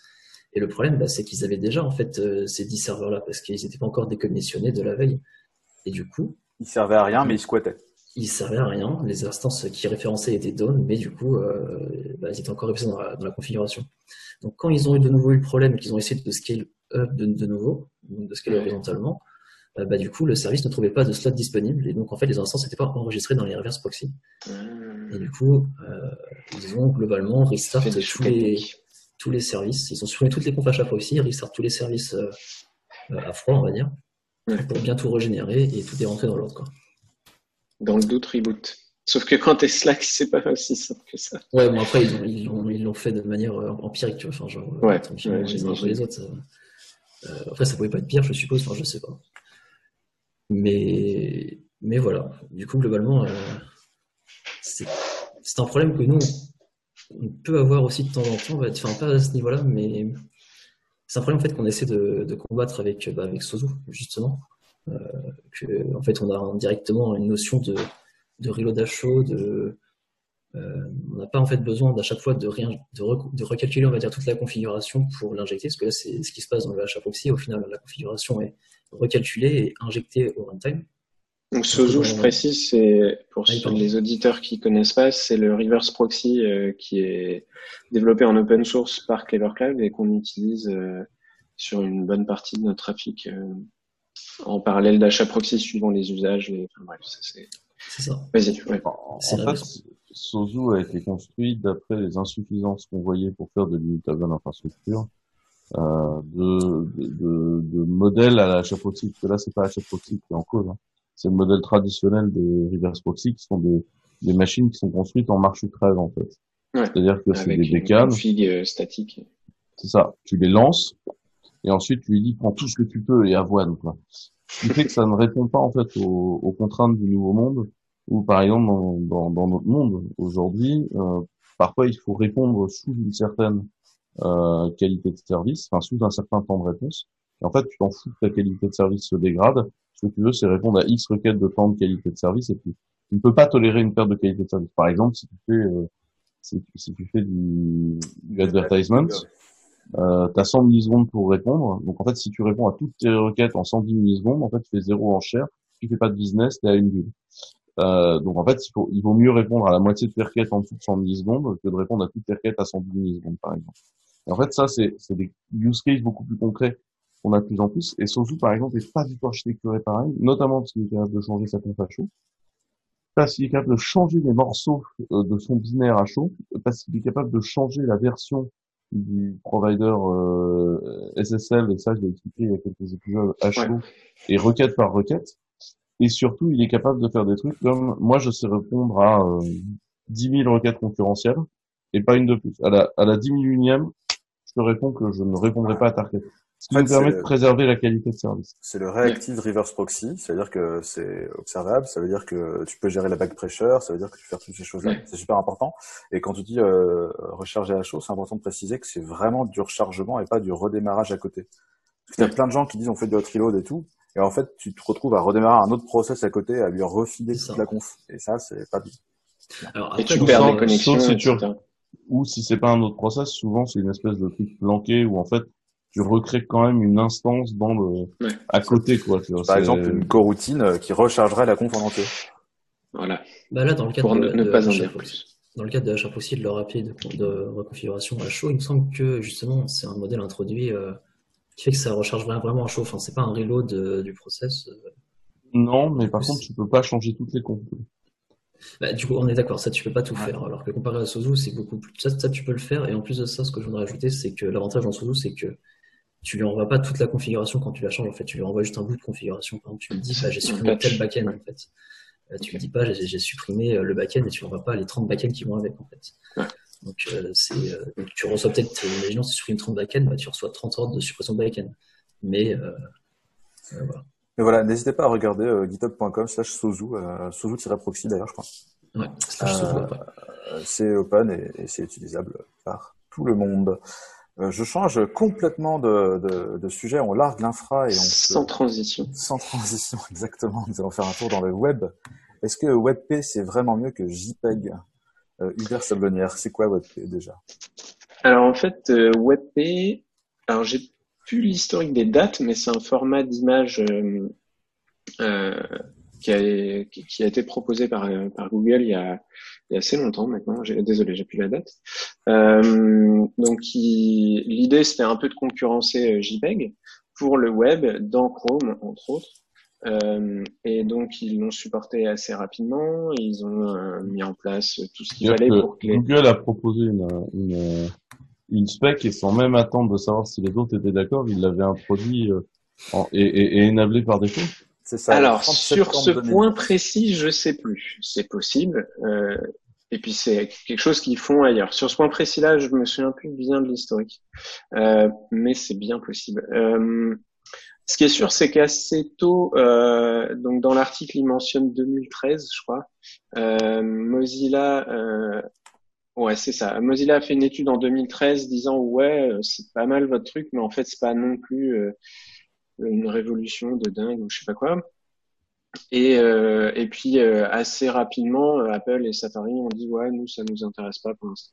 Et le problème, bah, c'est qu'ils avaient déjà en fait ces 10 serveurs-là parce qu'ils n'étaient pas encore décommissionnés de la veille. Et du coup, Il servait à rien, mais il squattait. ils servaient à rien. Les instances qui référençaient étaient down, mais du coup, euh, bah, ils étaient encore référencés dans la, dans la configuration. Donc, quand ils ont eu de nouveau eu le problème et qu'ils ont essayé de scale up de, de nouveau, donc de scaler Ouais. horizontalement, euh, bah, du coup, le service ne trouvait pas de slot disponible et donc en fait, les instances n'étaient pas enregistrées dans les reverse proxy. Hum, Et du coup, euh, ils ont globalement restart tous les, tous les services. Ils ont supprimé toutes les confs à proxy, restart tous les services euh, à froid, on va dire. Pour bien tout régénérer et tout est rentré dans l'ordre. Dans le doute, reboot. Sauf que quand t'es Slack, c'est pas aussi simple que ça. Ouais, bon après ils ont- ils l'ont ils l'ont fait de manière euh, empirique, tu vois, enfin genre Ouais, ouais, les les autres. euh, euh, après ça pouvait pas être pire, je suppose, enfin je sais pas. Mais mais voilà, du coup globalement euh, c'est c'est un problème que nous on peut avoir aussi de temps en temps, enfin pas à ce niveau-là, mais c'est un problème en fait qu'on essaie de, combattre avec bah, Sozu justement. Euh, en fait on a directement une notion de de reload à chaud, de euh, on n'a pas en fait besoin d'à chaque fois de recalculer on va dire toute la configuration pour l'injecter, parce que là c'est ce qui se passe dans le HAProxy. Au final, la configuration est recalculée et injectée au runtime. Donc Sozu, je précise, c'est pour ceux- pardon. les auditeurs qui connaissent pas, c'est le reverse proxy euh, qui est développé en open source par Clever Cloud et qu'on utilise euh, sur une bonne partie de notre trafic euh, en parallèle d'achat proxy suivant les usages. Et, enfin, bref, ça, c'est. C'est ça. Vas-y. Ouais. En, C'est en la fait, raison. Sozu a été construit d'après les insuffisances qu'on voyait pour faire de l'immutable infrastructure, euh, de, de, de, de modèles à la HAProxy, parce que là, c'est pas HAProxy qui est en cause, hein. C'est le modèle traditionnel des reverse proxy qui sont des, des machines qui sont construites en marche ou crève, en fait. Ouais. C'est-à-dire que c'est des bécanes, config euh, statique. c'est ça, tu les lances, et ensuite tu lui dis prends tout ce que tu peux et avoine, quoi. Ce qui fait que ça ne répond pas, en fait, aux, aux contraintes du nouveau monde, ou par exemple, dans, dans, dans notre monde, aujourd'hui, euh, parfois il faut répondre sous une certaine euh, qualité de service, enfin sous un certain temps de réponse, et en fait tu t'en fous que ta qualité de service se dégrade, ce que tu veux c'est répondre à X requêtes de temps de qualité de service, et puis tu ne peux pas tolérer une perte de qualité de service. Par exemple, si tu fais, euh, si, si tu fais du, du advertisement, euh, tu as 100 millisecondes pour répondre. Donc en fait, si tu réponds à toutes tes requêtes en 110 millisecondes, en fait, tu fais zéro en share. Tu fais pas de business, tu es à une bulle. Euh, donc en fait, il, faut, il vaut mieux répondre à la moitié de tes requêtes en dessous de 100 millisecondes que de répondre à toutes tes requêtes à 110 millisecondes, par exemple. Et en fait, ça, c'est des use cases beaucoup plus concrets qu'on a de plus en plus. Et Sozu, par exemple, est pas du tout architecturé pareil, notamment parce qu'il est capable de changer sa pompe à chaud, parce qu'il est capable de changer les morceaux euh, de son binaire à chaud, parce qu'il est capable de changer la version du provider euh, SSL, et ça je l'ai expliqué il y a quelques épisodes, à chaud, et requête par requête. Et surtout, il est capable de faire des trucs comme, moi je sais répondre à euh, 10 000 requêtes concurrentielles, et pas une de plus. À la, à la 10 000 unième, je te réponds que je ne répondrai pas à ta requête. Ce qui nous permet de préserver la qualité de service. C'est le Reactive Reverse Proxy, c'est-à-dire que c'est observable, ça veut dire que tu peux gérer la back pressure, ça veut dire que tu peux faire toutes ces choses-là. Ouais. C'est super important. Et quand tu dis euh, recharger à chaud, c'est important de préciser que c'est vraiment du rechargement et pas du redémarrage à côté. Parce qu'il y a plein de gens qui disent on fait du hot reload et tout, et en fait tu te retrouves à redémarrer un autre process à côté, à lui refiler toute la conf. Et ça, c'est pas bien. Alors, Et après, tu dans- perds des connexions, sauf si tu-. Ou si c'est pas un autre process, souvent c'est une espèce de truc planqué où en fait tu recrées quand même une instance dans le Ouais. à côté quoi. Tu vois, Par exemple, une coroutine euh, qui rechargerait la conf en entier. Voilà, bah là, dans le cadre pour de, ne, ne de pas en dire plus. Dans le cadre de de leur API de, de reconfiguration à chaud, il me semble que justement c'est un modèle introduit euh, qui fait que ça recharge vraiment, vraiment à chaud. Enfin, c'est pas un reload euh, du process. euh. Non, mais par contre tu peux pas changer toutes les comptes. Bah, du coup, on est d'accord, ça tu peux pas tout Ouais. faire. Alors que comparé à Sozu, c'est beaucoup plus. Ça, ça, tu peux le faire. Et en plus de ça, ce que je voudrais ajouter, c'est que l'avantage dans Sozu, c'est que tu lui envoies pas toute la configuration quand tu la changes. En fait, tu lui envoies juste un bout de configuration. Par exemple, tu lui dis, bah, j'ai supprimé tel backend en fait. Euh, tu lui dis pas, j'ai j'ai supprimé euh, le backend et tu lui envoies pas les 30 backends qui vont avec en fait. Donc, euh, c'est, euh, donc tu reçois peut-être, euh, imaginons si tu supprimes 30 backends, bah, tu reçois 30 ordres de suppression de backend. Mais euh, euh, voilà. Mais voilà, n'hésitez pas à regarder euh, github.com slash sozu, euh, sozu-proxy d'ailleurs, je crois. Ouais, slash Sozu, après. C'est open et, et c'est utilisable par tout le monde. Euh, je change complètement de, de, de sujet, on largue l'infra et on Sans transition. sans transition exactement, nous allons faire un tour dans le web. Est-ce que WebP c'est vraiment mieux que JPEG euh, Hubert Sablonnière, c'est quoi WebP déjà? Alors en fait, euh, WebP, alors j'ai plus l'historique des dates, mais c'est un format d'image euh, qui, a, qui, qui a été proposé par, euh, par Google il y, a, il y a assez longtemps maintenant. Désolé, j'ai plus la date. Euh, donc l'idée c'était un peu de concurrencer euh, JPEG pour le web dans Chrome entre autres. Euh, et donc ils l'ont supporté assez rapidement. Ils ont euh, mis en place tout ce qu'il fallait pour que Google a proposé une, une, une spec et sans même attendre de savoir si les autres étaient d'accord, il l'avait introduit euh, et, et, et énablé par défaut. Ça. Alors, 30 sur ce 2000. point précis, je sais plus. C'est possible. Euh, et puis, c'est quelque chose qu'ils font ailleurs. Sur ce point précis-là, je me souviens plus bien de l'historique. Euh, mais c'est bien possible. Euh, ce qui est sûr, c'est qu'assez tôt, euh, donc dans l'article, il mentionne 2013, je crois. Euh, Mozilla, euh, ouais, c'est ça. Mozilla a fait une étude en 2013 disant ouais, c'est pas mal votre truc, mais en fait, c'est pas non plus euh, une révolution de dingue ou je sais pas quoi. Et, euh, et puis euh, assez rapidement, euh, Apple et Safari ont dit ouais, nous ça nous intéresse pas pour l'instant.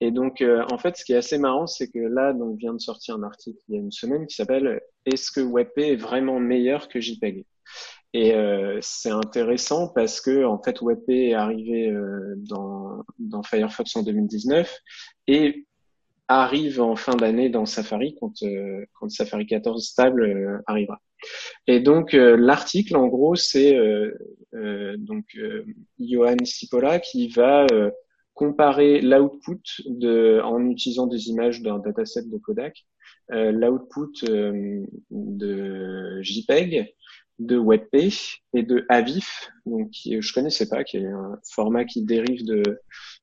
Et donc en fait, ce qui est assez marrant, c'est que là, donc vient de sortir un article il y a une semaine qui s'appelle Est-ce que WebP est vraiment meilleur que JPEG? Et c'est intéressant parce que en fait WebP est arrivé dans, dans Firefox en 2019 et arrive en fin d'année dans Safari quand, euh, quand Safari 14 stable euh, arrivera. Et donc euh, l'article, en gros, c'est euh, euh, donc Johan Cipolla qui va comparer l'output de en utilisant des images d'un dataset de Kodak, l'output de JPEG, de WebP et de AVIF, donc qui je connaissais pas, qui est un format qui dérive de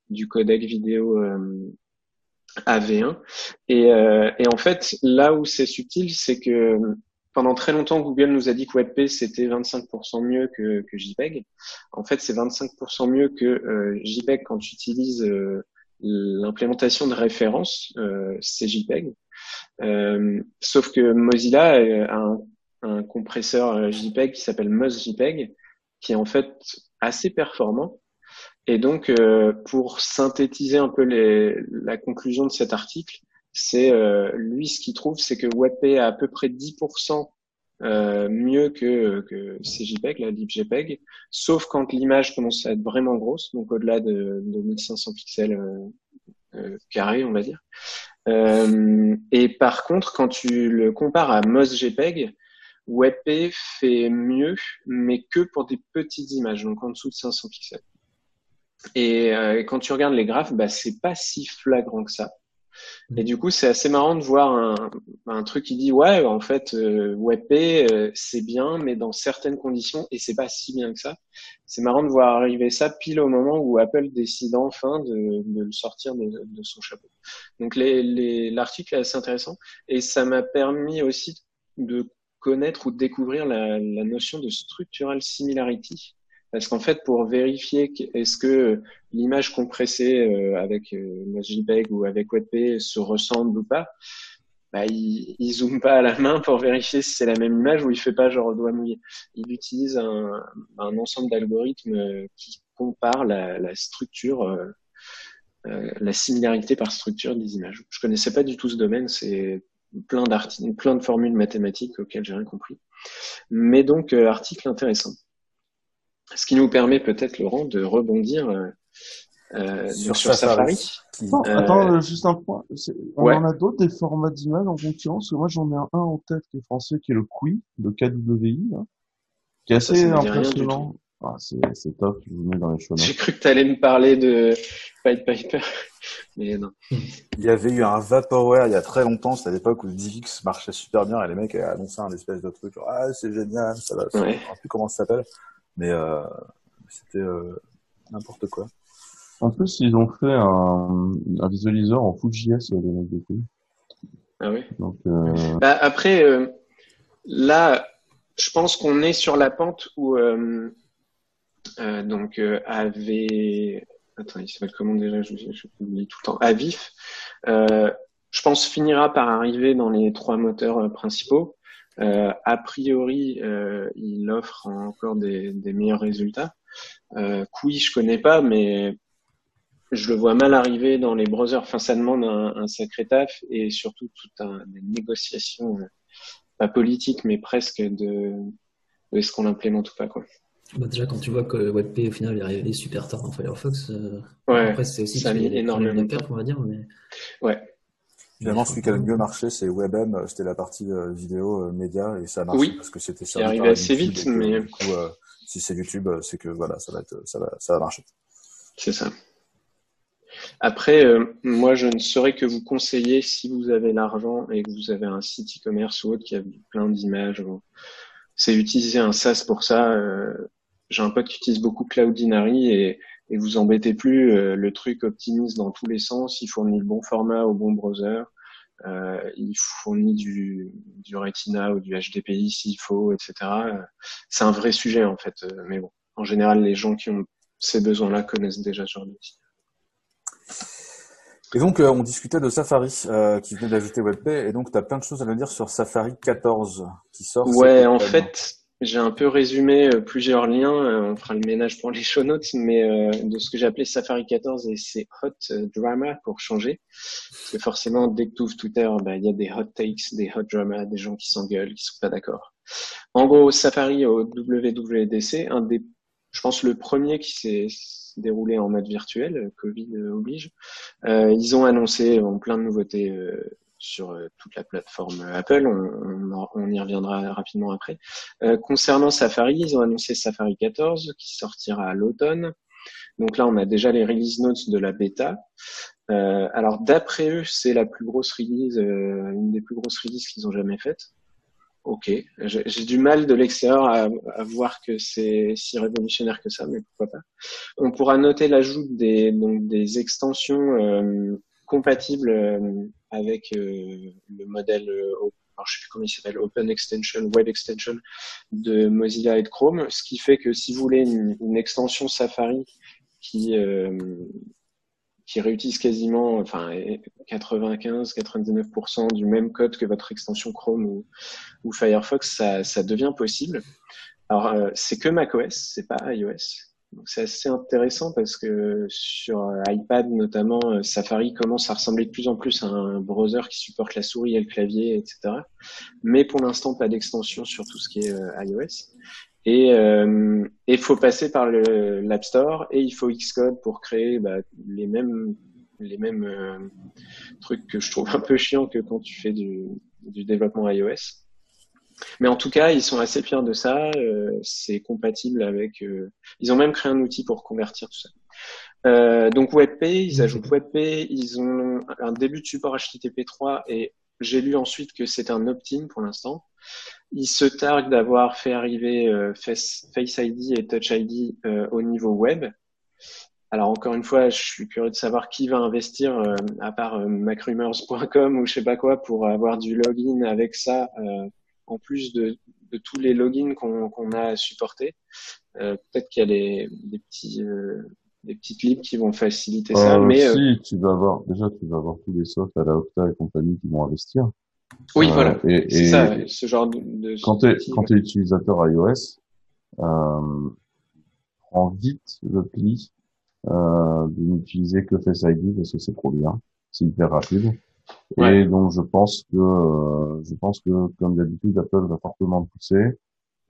du codec vidéo AV1. Et, euh, et en fait, là où c'est subtil, c'est que pendant très longtemps, Google nous a dit que WebP c'était 25% mieux que, que JPEG. En fait, c'est 25% mieux que euh, JPEG quand tu utilises euh, l'implémentation de référence, euh, c'est JPEG. Euh, sauf que Mozilla a un, un compresseur JPEG qui s'appelle MozJPEG, qui est en fait assez performant. Et donc, euh, pour synthétiser un peu les, la conclusion de cet article, c'est euh, lui ce qu'il trouve, c'est que WebP a à peu près 10% euh, mieux que, que CJPEG, la LibJPEG, sauf quand l'image commence à être vraiment grosse, donc au-delà de, de 1500 pixels euh, euh, carrés, on va dire. Euh, et par contre, quand tu le compares à MozJPEG, WebP fait mieux, mais que pour des petites images, donc en dessous de 500 pixels. Et euh, quand tu regardes les graphes, bah, c'est pas si flagrant que ça. Et du coup, c'est assez marrant de voir un, un, truc qui dit ouais, en fait, euh, WebP euh, c'est bien, mais dans certaines conditions, et c'est pas si bien que ça. C'est marrant de voir arriver ça pile au moment où Apple décide enfin de, de le sortir de, de, son chapeau. Donc l'article les, est assez intéressant et ça m'a permis aussi de connaître ou de découvrir la, la notion de structural similarity parce qu'en fait, pour vérifier est-ce que l'image compressée euh, avec euh, JPEG ou avec WebP se ressemble ou pas, il, il zoome pas à la main pour vérifier si c'est la même image ou il fait pas genre doigt mouillé. Il utilise un, ensemble d'algorithmes euh, qui comparent la, structure, euh, euh, la similarité par structure des images. Je connaissais pas du tout ce domaine, c'est plein plein de formules mathématiques auxquelles j'ai rien compris. Mais donc article intéressant. Ce qui nous permet peut-être, Laurent, de rebondir euh, euh sur, Safari. attends, euh, juste un point. On en a d'autres des formats d'images en concurrence? Moi, j'en ai un en tête qui est français, qui est le QUI, le KWI, qui est assez impressionnant. Ah, c'est top, je vous mets dans les choses. J'ai cru que tu allais me parler de Pied Piper, mais non. Il y avait eu un Vaporware il y a très longtemps, c'était à l'époque où le DivX marchait super bien et les mecs avaient annoncé un espèce de truc, ah c'est génial, ça va, je ne sais plus comment ça s'appelle. Mais euh, c'était euh, n'importe quoi. En plus, ils ont fait un, un visualiseur en Full.js, les mecs de Ah oui. Donc, euh... bah, après, euh, là, je pense qu'on est sur la pente où euh, euh, donc avait attends, il s'appelle comment déjà Je, je, oublie tout le temps. Avif. je pense finira par arriver dans les trois moteurs principaux. Euh, a priori, euh, il offre encore des, des meilleurs résultats. Euh, Kui, je connais pas, mais je le vois mal arriver dans les browsers. Enfin, ça demande un, un sacré taf et surtout toute un, des négociations, euh, pas politiques, mais presque de, de est-ce qu'on l'implémente ou pas, quoi. Bah déjà, quand tu vois que WebP au final est arrivé super tard dans Firefox, euh, ouais, après c'est aussi ça a mis énormément de perte, on va dire. Mais... Ouais. Finalement, celui qui a le mieux marché, c'est WebM, euh, c'était la partie euh, vidéo euh, média et ça a marché oui. parce que c'était ça. C'est arrivé assez vite, mais du coup, euh, si c'est YouTube, c'est que voilà, ça va être, ça va, ça va marcher. C'est ça. Après, euh, moi, je ne saurais que vous conseiller si vous avez l'argent et que vous avez un site e-commerce ou autre qui a plein d'images. C'est utiliser un SaaS pour ça. Euh, J'ai un pote qui utilise beaucoup Cloudinary et et vous embêtez plus. Euh, le truc optimise dans tous les sens. Il fournit le bon format au bon browser. Euh, il fournit du, du Retina ou du HDPI s'il faut, etc. C'est un vrai sujet en fait. Euh, mais bon, en général, les gens qui ont ces besoins-là connaissent déjà ce genre d'outil. Et donc, euh, on discutait de Safari euh, qui venait d'ajouter WebP, et donc tu as plein de choses à nous dire sur Safari 14 qui sort. Ouais, en fait, j'ai un peu résumé euh, plusieurs liens, euh, on fera le ménage pour les show notes, mais euh, de ce que j'ai appelé Safari 14 et c'est hot drama pour changer. Parce que forcément, dès que tu ouvres Twitter, bah, il y a des hot takes, des hot drama, des gens qui s'engueulent, qui sont pas d'accord. En gros, Safari au WWDC, un des, je pense le premier qui s'est déroulé en mode virtuel, Covid oblige, ils ont annoncé en plein de nouveautés sur euh, toute la plateforme Apple. On, y reviendra rapidement après. Euh, concernant Safari, ils ont annoncé Safari 14 qui sortira à l'automne. Donc là, on a déjà les release notes de la bêta. Euh, alors d'après eux, c'est la plus grosse release, euh, une des plus grosses releases qu'ils ont jamais faites. Ok, j'ai du mal de l'extérieur à, voir que c'est si révolutionnaire que ça, mais pourquoi pas. On pourra noter l'ajout des, extensions euh, compatibles euh, avec euh, le modèle, euh, Open Extension, Web Extension de Mozilla et de Chrome, ce qui fait que si vous voulez une, extension Safari qui qui réutilise quasiment enfin 95-99% du même code que votre extension Chrome ou, Firefox, ça, devient possible. Alors euh, c'est que macOS, c'est pas iOS. C'est assez intéressant parce que sur euh, iPad notamment, euh, Safari commence à ressembler de plus en plus à un browser qui supporte la souris et le clavier, etc. Mais pour l'instant, pas d'extension sur tout ce qui est euh, iOS. Et il faut passer par l'App Store et il faut Xcode pour créer bah, les mêmes trucs que je trouve un peu chiant que quand tu fais du développement iOS. Mais en tout cas, ils sont assez fiers de ça. Euh, c'est compatible avec. Euh... Ils ont même créé un outil pour convertir tout ça. Euh, donc WebP, ils ajoutent WebP, ils ont un début de support HTTP3 et j'ai lu ensuite que c'est un opt-in pour l'instant. Ils se targuent d'avoir fait arriver euh, Face, Face, ID et Touch ID euh, au niveau web. Alors encore une fois, je suis curieux de savoir qui va investir euh, à part macrumors.com ou je sais pas quoi pour avoir du login avec ça en plus de, de, tous les logins qu'on a à supporter. Peut-être qu'il y a des, des petits des petites libres qui vont faciliter ça. Euh, mais si, tu vas avoir, déjà, tu vas avoir tous les softs à la Octa et compagnie qui vont investir. Oui, Euh, voilà. Et, ça, ce genre de. de quand tu es, quand t'es utilisateur iOS, euh, prends vite le pli euh, de n'utiliser que Face ID parce que c'est trop bien, c'est hyper rapide. Ouais. Et donc je pense que euh, je pense que comme d'habitude Apple va fortement le pousser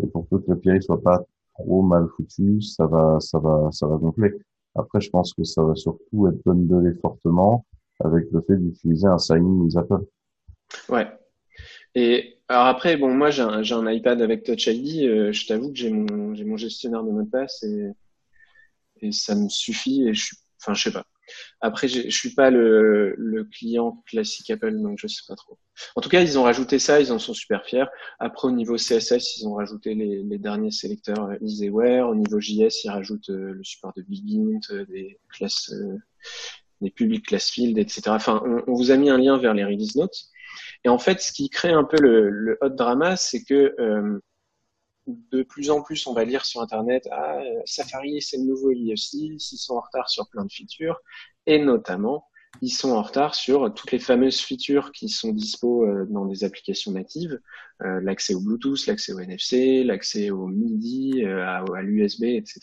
et pour peu que l'API soit pas trop mal foutu, ça va ça va ça va gonfler. Après je pense que ça va surtout être bundlé fortement avec le fait d'utiliser un sign-in Apple. Ouais. Et alors après, bon, moi j'ai un, j'ai un iPad avec Touch ID. euh, je t'avoue que j'ai mon, j'ai mon gestionnaire de mot de passe et, et ça me suffit. Et je suis, enfin, je sais pas. Après, je suis pas le, client classique Apple, donc je sais pas trop. En tout cas, ils ont rajouté ça, ils en sont super fiers. Après, au niveau CSS, ils ont rajouté les, derniers sélecteurs EasyWare. Au niveau JS, ils rajoutent euh, le support de Bigint, euh, des classes, euh, des public class field, etc. Enfin, on, vous a mis un lien vers les release notes. Et en fait, ce qui crée un peu le, le hot drama, c'est que euh, de plus en plus, on va lire sur Internet, ah, euh, Safari, c'est le nouveau iOS, ils sont en retard sur plein de features, et notamment, ils sont en retard sur toutes les fameuses features qui sont dispo euh, dans des applications natives, euh, l'accès au Bluetooth, l'accès au NFC, l'accès au MIDI, à, l'USB, etc.,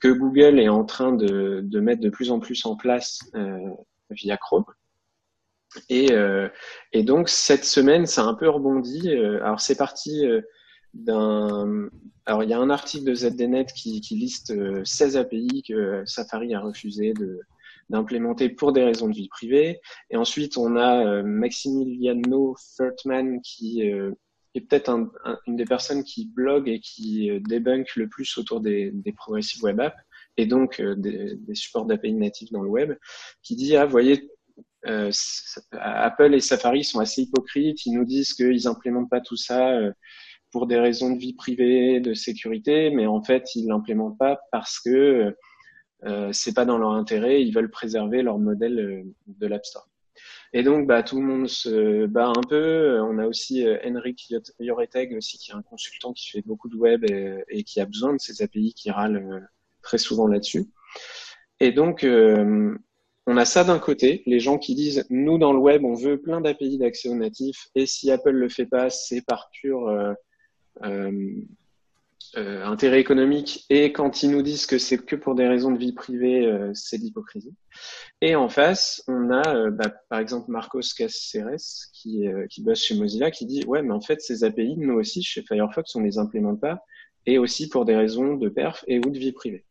que Google est en train de, mettre de plus en plus en place via Chrome. Et, et donc cette semaine, ça a un peu rebondi. Alors c'est parti d'un. Alors il y a un article de ZDNet qui, qui liste euh, 16 API que Safari a refusé de d'implémenter pour des raisons de vie privée. Et ensuite on a euh, Maximiliano Furtman qui euh, est peut-être un, un- une des personnes qui blogue et qui euh, débunk le plus autour des, des progressive web apps et donc euh, des, des supports d'API natifs dans le web, qui dit ah voyez euh, Apple et Safari sont assez hypocrites. Ils nous disent qu'ils implémentent pas tout ça euh, pour des raisons de vie privée, de sécurité, mais en fait, ils l'implémentent pas parce que euh, c'est pas dans leur intérêt. Ils veulent préserver leur modèle euh, de l'App Store. Et donc, bah, tout le monde se bat un peu. On a aussi euh, Henrik Joreteg aussi, qui est un consultant qui fait beaucoup de web et, et qui a besoin de ces API, qui râle euh, très souvent là-dessus. Et donc, euh, on a ça d'un côté, les gens qui disent nous dans le web on veut plein d'API d'accès au natif et si Apple le fait pas c'est par pur euh, euh, euh, intérêt économique et quand ils nous disent que c'est que pour des raisons de vie privée euh, c'est de l'hypocrisie. Et en face on a euh, bah, par exemple Marcos Caceres qui, euh, qui bosse chez Mozilla qui dit ouais mais en fait ces API nous aussi chez Firefox on les implémente pas et aussi pour des raisons de perf et ou de vie privée.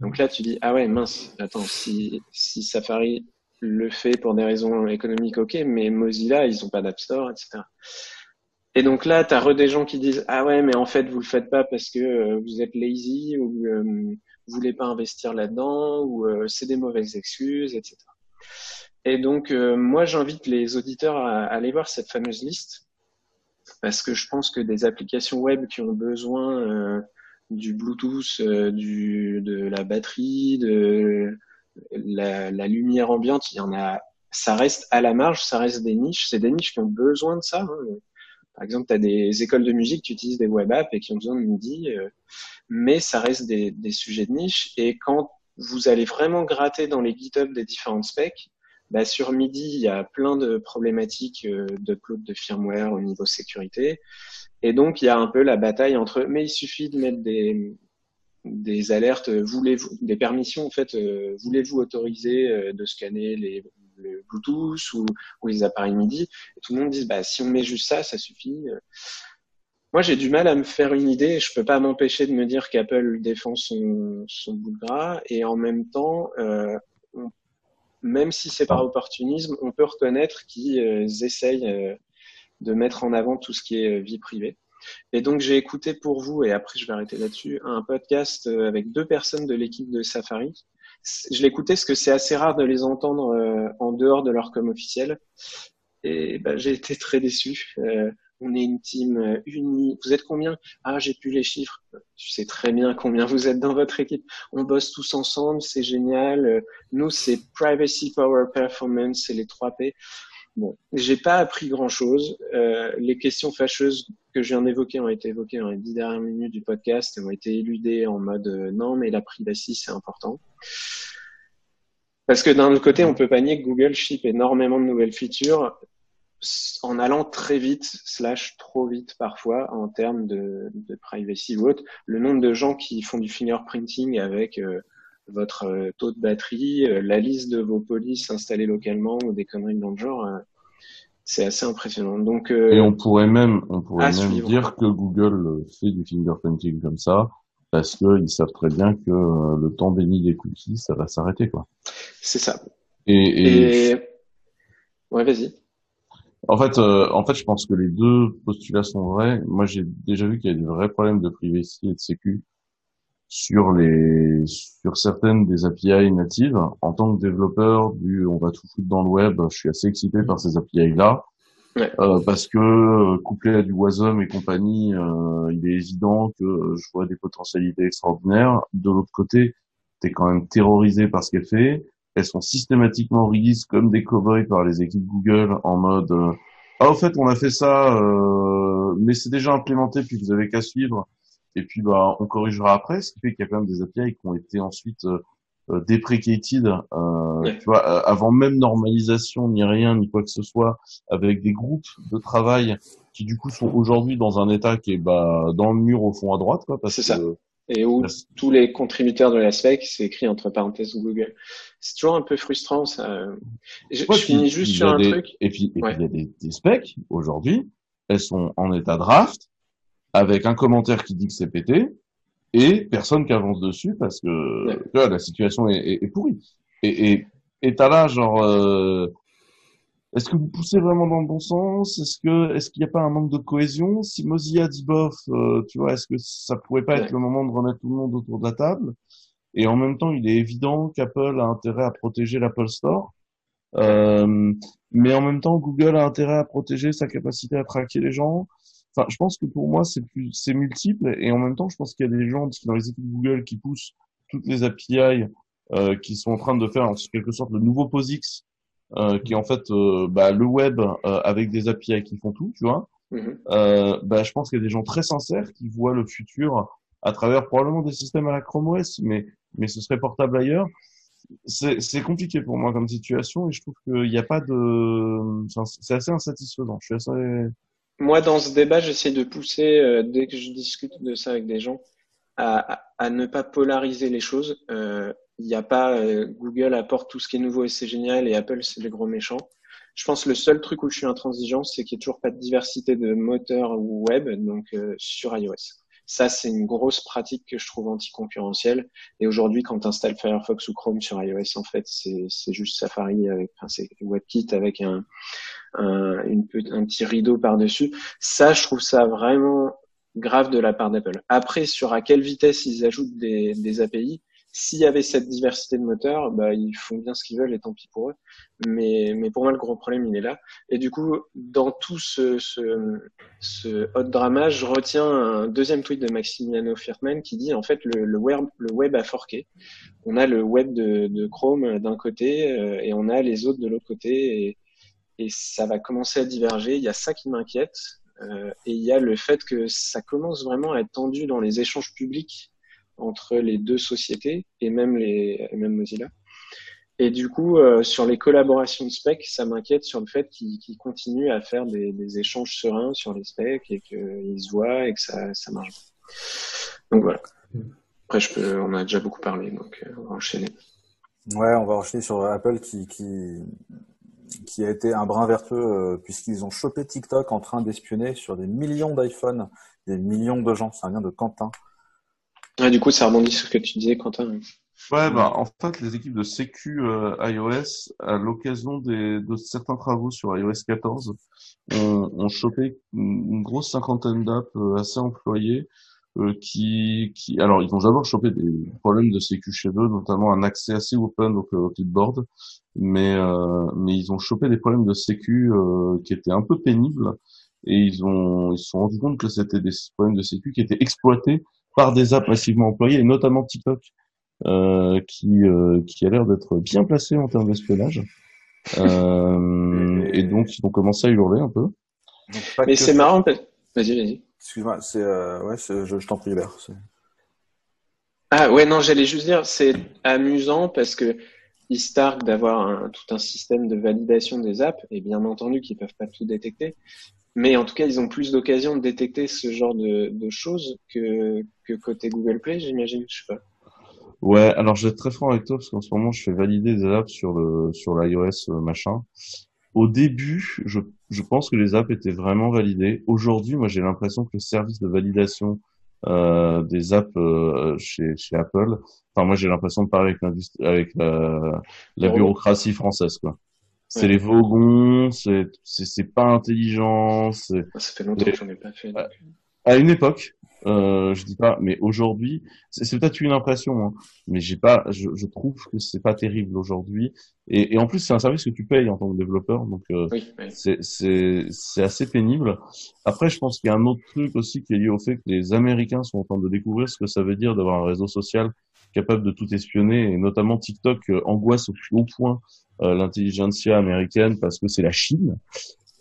Donc là, tu dis, ah ouais, mince, attends, si, si Safari le fait pour des raisons économiques, ok, mais Mozilla, ils ont pas d'App Store, etc. Et donc là, tu as des gens qui disent, ah ouais, mais en fait, vous le faites pas parce que euh, vous êtes lazy ou euh, vous voulez pas investir là-dedans ou euh, c'est des mauvaises excuses, etc. Et donc, euh, moi, j'invite les auditeurs à, aller voir cette fameuse liste parce que je pense que des applications web qui ont besoin du Bluetooth, de la batterie, de la, la lumière ambiante, il y en a. Ça reste à la marge, ça reste des niches. C'est des niches qui ont besoin de ça. hein. Par exemple, tu as des écoles de musique qui utilisent des web apps et qui ont besoin de MIDI, euh, mais ça reste des, sujets de niche. Et quand vous allez vraiment gratter dans les GitHub des différentes specs, bah, sur MIDI, il y a plein de problématiques euh, d'upload de firmware au niveau sécurité. Et donc, il y a un peu la bataille entre, mais il suffit de mettre des, alertes, voulez-vous, des permissions, en fait, euh, voulez-vous autoriser de scanner les, le Bluetooth ou, les appareils MIDI Et tout le monde dit, bah, si on met juste ça, ça suffit. Moi, j'ai du mal à me faire une idée. Je peux pas m'empêcher de me dire qu'Apple défend son, son bout de gras. Et en même temps, euh, même si c'est par opportunisme, on peut reconnaître qu'ils euh, essayent euh, de mettre en avant tout ce qui est euh, vie privée. Et donc, j'ai écouté pour vous, et après je vais arrêter là-dessus, un podcast euh, avec deux personnes de l'équipe de Safari je l'écoutais parce que c'est assez rare de les entendre euh, en dehors de leur com officiel. Et bah, j'ai été très déçu. Euh, on est une team euh, unie. Vous êtes combien? Ah, j'ai plus les chiffres. Tu sais très bien combien vous êtes dans votre équipe. On bosse tous ensemble, c'est génial. Nous, c'est Privacy Power Performance, c'est les 3 P. Bon, j'ai pas appris grand chose. Euh, les questions fâcheuses que je viens d'évoquer ont été évoquées dans les dix dernières minutes du podcast et ont été éludées en mode euh, non, mais la privacy c'est important. Parce que d'un autre côté, on peut pas nier que Google ship énormément de nouvelles features en allant très vite, slash trop vite parfois, en termes de, privacy ou autre. Le nombre de gens qui font du fingerprinting avec euh, votre euh, taux de batterie, la liste de vos polices installées localement ou des conneries dans le genre, c'est assez impressionnant. Donc, et on pourrait même, on pourrait même dire que Google fait du fingerprinting comme ça parce qu'ils savent très bien que le temps béni des cookies, ça va s'arrêter, quoi. C'est ça. Et, et... ouais, vas-y. En fait, en fait, je pense que les deux postulats sont vrais. Moi, j'ai déjà vu qu'il y a des vrais problèmes de privacy et de sécu sur les sur certaines des API natives. En tant que développeur du on va tout foutre dans le web, je suis assez excité par ces API là. Euh, parce que euh, couplé à du Wasm et compagnie, euh, il est évident que je vois des potentialités extraordinaires. De l'autre côté, tu es quand même terrorisé par ce qu'elle fait. Elles sont systématiquement release comme des cowboys par les équipes Google en mode ah au fait on a fait ça, mais c'est déjà implémenté puis vous avez qu'à suivre et puis bah on corrigera après, ce qui fait qu'il y a quand même des API qui ont été ensuite euh, euh deprecated, euh, tu vois, euh, avant même normalisation ni rien ni quoi que ce soit, avec des groupes de travail qui du coup sont aujourd'hui dans un état qui est bah dans le mur au fond à droite, quoi. C'est ça. Et où tous les contributeurs de la spec, c'est écrit entre parenthèses Google. C'est toujours un peu frustrant, ça. Je, je finis juste sur un truc. Et puis, il y a des, des specs, aujourd'hui, elles sont en état draft, avec un commentaire qui dit que c'est pété et personne qui avance dessus parce que la situation est, est, pourrie. Et et et t'as là genre euh, est-ce que vous poussez vraiment dans le bon sens? Est-ce que est-ce qu'il n'y a pas un manque de cohésion? Si Mozilla dit bof, euh, tu vois, est-ce que ça pourrait pas être le moment de remettre tout le monde autour de la table? Et en même temps, il est évident qu'Apple a intérêt à protéger l'Apple Store. Euh, mais en même temps, Google a intérêt à protéger sa capacité à traquer les gens. Enfin, je pense que pour moi, c'est plus, c'est multiple et en même temps, je pense qu'il y a des gens dans les équipes Google qui poussent toutes les API euh, qui sont en train de faire en quelque sorte le nouveau POSIX, euh, qui est en fait euh, bah, le web euh, avec des API qui font tout, tu vois. Euh, bah, je pense qu'il y a des gens très sincères qui voient le futur à travers probablement des systèmes à la Chrome OS, mais mais ce serait portable ailleurs. C'est compliqué pour moi comme situation et je trouve qu'il n'y a pas de, c'est assez insatisfaisant. Je suis assez moi, dans ce débat, j'essaie de pousser, euh, dès que je discute de ça avec des gens, à, à, ne pas polariser les choses. Il euh, n'y a pas euh, Google apporte tout ce qui est nouveau et c'est génial et Apple c'est les gros méchants. Je pense que le seul truc où je suis intransigeant, c'est qu'il n'y a toujours pas de diversité de moteurs web donc sur iOS. Ça, c'est une grosse pratique que je trouve anticoncurrentielle. Et aujourd'hui, quand tu installes Firefox ou Chrome sur iOS, en fait, c'est juste Safari avec, enfin, c'est WebKit avec un, un, une, un petit rideau par-dessus. Ça, je trouve ça vraiment grave de la part d'Apple. Après, sur à quelle vitesse ils ajoutent des, des API, s'il y avait cette diversité de moteurs, bah, ils font bien ce qu'ils veulent et tant pis pour eux. Mais, mais pour moi, le gros problème, il est là. Et du coup, dans tout ce, ce, ce hot drama, je retiens un deuxième tweet de Maximiano Firtman qui dit, en fait, le, le, web, le web a forqué. On a le web de, de Chrome d'un côté euh, et on a les autres de l'autre côté. Et, et ça va commencer à diverger. Il y a ça qui m'inquiète. Euh, et il y a le fait que ça commence vraiment à être tendu dans les échanges publics entre les deux sociétés et même les même Mozilla. Et du coup, euh, sur les collaborations de specs, ça m'inquiète sur le fait qu'ils qu continuent à faire des, échanges sereins sur les specs et qu'ils se voient et que ça, marche. Donc voilà. Après, je peux, on a déjà beaucoup parlé, donc euh, on va enchaîner. Ouais, on va enchaîner sur Apple qui, qui a été un brin vertueux euh, puisqu'ils ont chopé TikTok en train d'espionner sur des millions d'iPhone, des millions de gens. Ça vient de Quentin. Ah, du coup, ça rebondit sur ce que tu disais, Quentin. Ouais, bah, en fait, les équipes de Sécu euh, iOS, à l'occasion de certains travaux sur iOS 14, ont, ont chopé une, grosse cinquantaine d'apps euh, assez employées euh, qui, qui, alors ils ont d'abord chopé des problèmes de sécu chez eux, notamment un accès assez open au, au clipboard, mais euh, mais ils ont chopé des problèmes de sécu euh, qui étaient un peu pénibles et ils ont ils se sont rendus compte que c'était des problèmes de sécu qui étaient exploités par des apps massivement employées et notamment TikTok euh, qui euh, qui a l'air d'être bien placé en termes d'espionnage euh, et donc ils ont commencé à hurler un peu. Donc, Mais c'est marrant. Vas-y, vas-y. Excuse-moi, c'est euh, ouais, je, je t'en prie, Hubert. Ah ouais, non, j'allais juste dire, c'est amusant parce que se targuent d'avoir tout un système de validation des apps, et bien entendu qu'ils peuvent pas tout détecter, mais en tout cas, ils ont plus d'occasions de détecter ce genre de, de choses que, que côté Google Play, j'imagine, je sais pas. Ouais, alors je vais être très franc avec toi parce qu'en ce moment je fais valider des apps sur le sur l'iOS euh, machin. Au début, je je pense que les apps étaient vraiment validées. Aujourd'hui, moi j'ai l'impression que le service de validation euh, des apps euh, chez chez Apple, enfin moi j'ai l'impression de parler avec l'industrie avec la, la bureaucratie française quoi. C'est Ouais. les vogons, c'est pas intelligent, c'est Ça fait longtemps que j'en ai pas fait. donc. à une époque, euh, je dis pas, mais aujourd'hui, c'est peut-être une impression, hein, mais j'ai pas, je, je trouve que c'est pas terrible aujourd'hui. Et, et en plus, c'est un service que tu payes en tant que développeur, donc euh, Oui, oui. c'est c'est c'est assez pénible. Après, je pense qu'il y a un autre truc aussi qui est lié au fait que les Américains sont en train de découvrir ce que ça veut dire d'avoir un réseau social capable de tout espionner, et notamment TikTok euh, angoisse au plus haut point euh, l'intelligentsia américaine parce que c'est la Chine.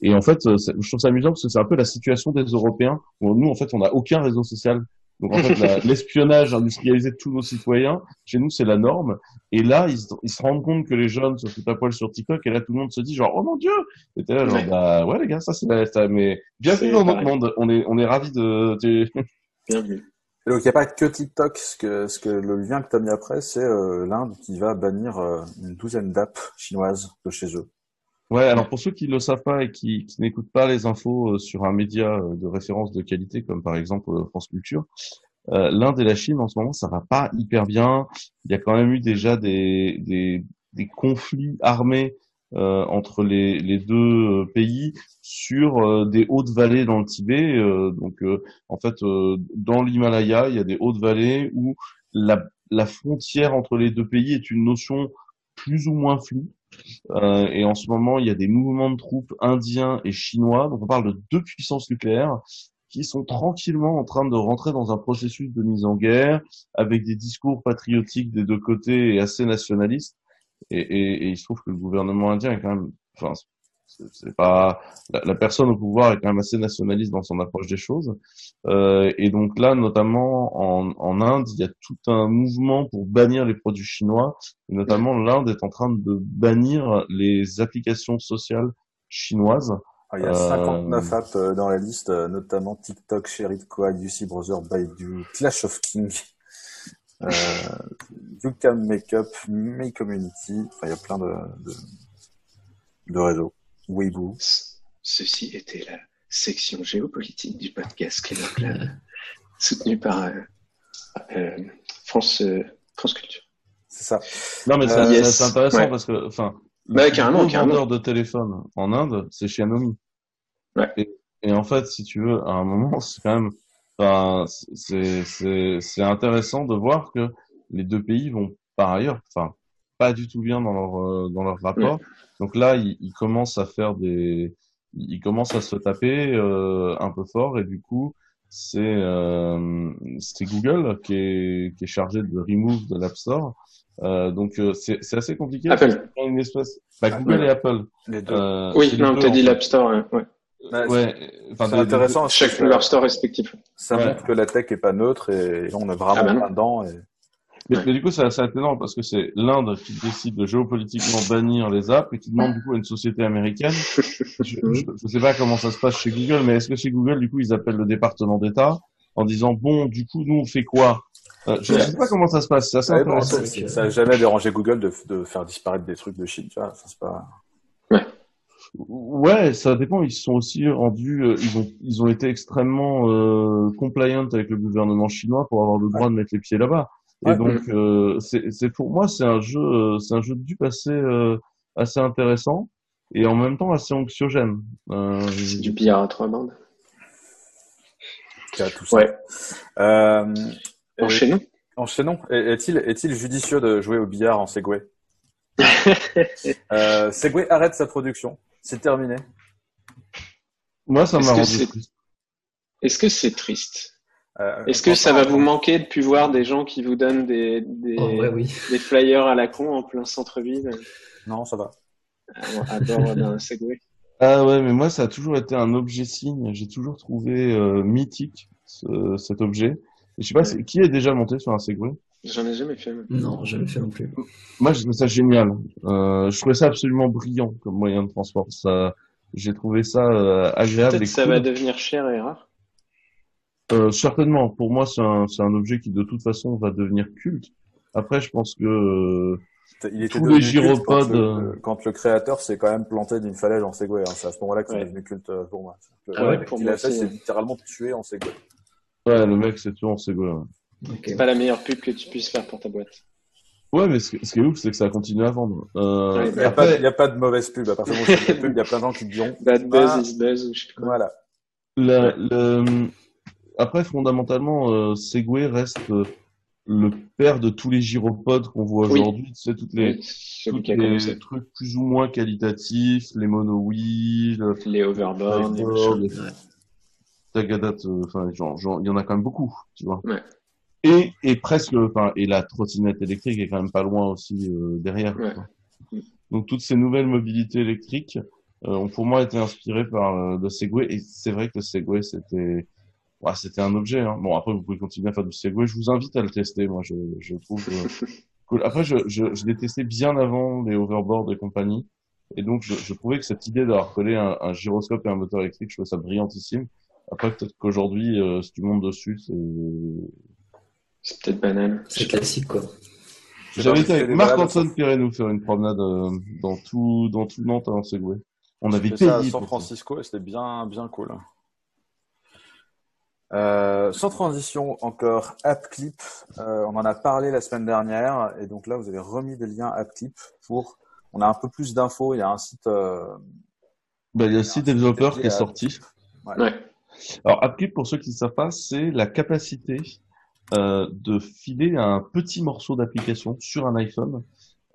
Et en fait, euh, je trouve ça amusant parce que c'est un peu la situation des Européens. Où nous, en fait, on n'a aucun réseau social. Donc, en fait, l'espionnage industrialisé de tous nos citoyens, chez nous, c'est la norme. Et là, ils, se- ils se rendent compte que les jeunes se foutent à poil sur TikTok. Et là, tout le monde se dit genre, oh mon Dieu! Et t'es là, genre, Ouais. bah, ouais, les gars, ça, c'est la, ça, mais bienvenue dans notre monde. On est, on est ravis de, tu- Bienvenue. Et donc il n'y a pas que TikTok. Ce que, ce que le lien que tu as mis après, c'est euh, l'Inde qui va bannir euh, une douzaine d'apps chinoises de chez eux. Ouais, alors pour ceux qui ne le savent pas et qui, qui n'écoutent pas les infos euh, sur un média euh, de référence de qualité comme par exemple euh, France Culture, euh, l'Inde et la Chine en ce moment ça va pas hyper bien. Il y a quand même eu déjà des, des, des conflits armés euh, entre les, les deux pays sur euh, des hautes vallées dans le Tibet. Donc en fait dans l'Himalaya il y a des hautes vallées où la, la frontière entre les deux pays est une notion plus ou moins floue. Euh, et en ce moment, il y a des mouvements de troupes indiens et chinois. Donc, on parle de deux puissances nucléaires qui sont tranquillement en train de rentrer dans un processus de mise en guerre avec des discours patriotiques des deux côtés et assez nationalistes. Et, et, et il se trouve que le gouvernement indien est quand même, enfin, c'est pas la, la personne au pouvoir est quand même assez nationaliste dans son approche des choses. Euh, et donc là, notamment en, en Inde, il y a tout un mouvement pour bannir les produits chinois. Et notamment, l'Inde est en train de bannir les applications sociales chinoises. Ah, Il y a Euh, 59 apps euh, dans la liste, euh, notamment TikTok, Sherit Koa, UC Browser, Baidu, Clash of King, euh, You Can Make Up, My Community. Enfin, il y a plein de, de, de réseaux. Weibo. C- Ceci était la section géopolitique du podcast Clément Club, soutenu par euh, euh, France, euh, France Culture. C'est ça. Non, mais c'est Euh, c'est- yes. intéressant Ouais. parce que, enfin, le Bah, carrément, carrément. vendeur de téléphone en Inde, c'est Xiaomi. Ouais. Et, et en fait, si tu veux, à un moment, c'est quand même, enfin, c'est c'est c'est intéressant de voir que les deux pays vont par ailleurs, enfin, pas du tout bien dans leur euh, dans leur rapport. Donc là, ils, ils commencent à faire des, ils commencent à se taper euh, un peu fort et du coup, c'est euh, c'est Google qui est qui est chargé de remove de l'App Store. Euh, donc euh, c'est c'est assez compliqué. Apple. Une espèce, bah, Google Ouais. et Apple. Les deux. Euh, Oui, non, t'as dit l'App Store. hein, ouais. Ouais, Ouais, c'est intéressant. Chaque que leur store respectif. Ça Ouais. montre que la tech est pas neutre et, là, on est vraiment Ah bah non. là-dedans. Et... Mais, Ouais. mais du coup, c'est assez étonnant parce que c'est l'Inde qui décide de géopolitiquement bannir les apps et qui demande du coup à une société américaine. Je, je sais pas comment ça se passe chez Google, mais est-ce que chez Google, du coup, ils appellent le département d'État en disant bon, du coup, nous on fait quoi? Euh, Je ne sais pas comment ça se passe. Ouais, ça, c'est- ça a jamais dérangé Google de, de faire disparaître des trucs de Chine. Tu vois, ça, c'est pas... Ouais, ça dépend. Ils se sont aussi rendus, euh, ils ont, ils ont été extrêmement euh, compliant avec le gouvernement chinois pour avoir le droit de mettre les pieds là-bas. Et Ouais. donc, euh, c'est, pour moi, c'est un jeu, euh, c'est un jeu de dupe assez, euh, assez intéressant et en même temps assez anxiogène. Euh, C'est du billard à trois bandes. cas tout ça. Ouais. Euh, Enchaînons. enchaînons. Est- Est-il est-il judicieux de jouer au billard en Segway? Euh, Segway arrête sa production. C'est terminé. Moi, ça m'a rendu. Est-ce que c'est triste? Euh, Est-ce que ça va vous manquer de plus voir des gens qui vous donnent des, des, oui. des flyers à la con en plein centre-ville? Non, ça va. à, à bord d'un Segway Ah ouais, mais moi, ça a toujours été un objet signe. J'ai toujours trouvé euh, mythique ce- cet objet. Et je sais pas, Ouais. qui est déjà monté sur un Segway? J'en ai jamais fait. Non, jamais fait non plus. Moi, je trouve ça génial. Euh, je trouvais ça absolument brillant comme moyen de transport. Ça, j'ai trouvé ça euh, agréable Peut-être ça cool. va devenir cher et rare. Euh, certainement. Pour moi, c'est un, c'est un objet qui de toute façon va devenir culte. Après, je pense que euh, Il était Tous les culte quand gyropodes, le, quand le créateur s'est quand même planté d'une falaise en Segway. hein. C'est à ce moment-là que c'est Ouais. devenu culte euh, pour moi. Le Ah ouais, pour moi l'a fait, c'est littéralement tué en Segway. ouais, le mec, c'est tout en Segway. Ouais, Ok. C'est pas la meilleure pub que tu puisses faire pour ta boîte. Ouais, mais ce, qui- ce qui est ouf, c'est que ça a continué à vendre. Euh, Ouais, Il n'y a, après, pas- il y a pas de mauvaise pub. À partir du moment où la il y a plein de gens qui diront Bad buzz Ah. is buzz ou je sais plus quoi. voilà. Le, le- Après, fondamentalement, euh, Segway reste euh, le père de tous les gyropodes qu'on voit Oui. aujourd'hui. Tu sais, toutes les, Oui, toutes les trucs plus ou moins qualitatifs, les monowheels, Les overboard, les Board, machins. Ouais. Tagadat, euh, enfin, genre, genre, il y en a quand même beaucoup, tu vois. Ouais. Et, et presque, enfin, et la trottinette électrique est quand même pas loin aussi euh, derrière. Ouais. Donc toutes ces nouvelles mobilités électriques euh, ont pour moi été inspirées par euh, le Segway. Et c'est vrai que le Segway c'était, ouais, c'était un objet. Hein. Bon après vous pouvez continuer à faire du Segway. Je vous invite à le tester. Moi je, je trouve euh, cool. Après je, je, je l'ai testé bien avant les overboards et compagnie. Et donc je, je trouvais que cette idée d'avoir collé un, un gyroscope et un moteur électrique, je trouvais ça brillantissime. Après peut-être qu'aujourd'hui euh, si tu montes dessus, c'est C'est peut-être banal. C'est classique, quoi. J'avais été J'ai avec des Marc balades Antoine Perret nous faire une promenade euh, dans tout dans tout Nantes en Segway. On avait ça à payé San. Francisco et c'était bien, bien cool. Euh, sans transition encore, AppClip, euh, on en a parlé la semaine dernière et donc là vous avez remis des liens AppClip pour, on a un peu plus d'infos, il y a un site, euh, Bah, il y a le site développeur qui est sorti. Ouais. Alors, AppClip, pour ceux qui ne savent pas, c'est la capacité euh, de filer un petit morceau d'application sur un iPhone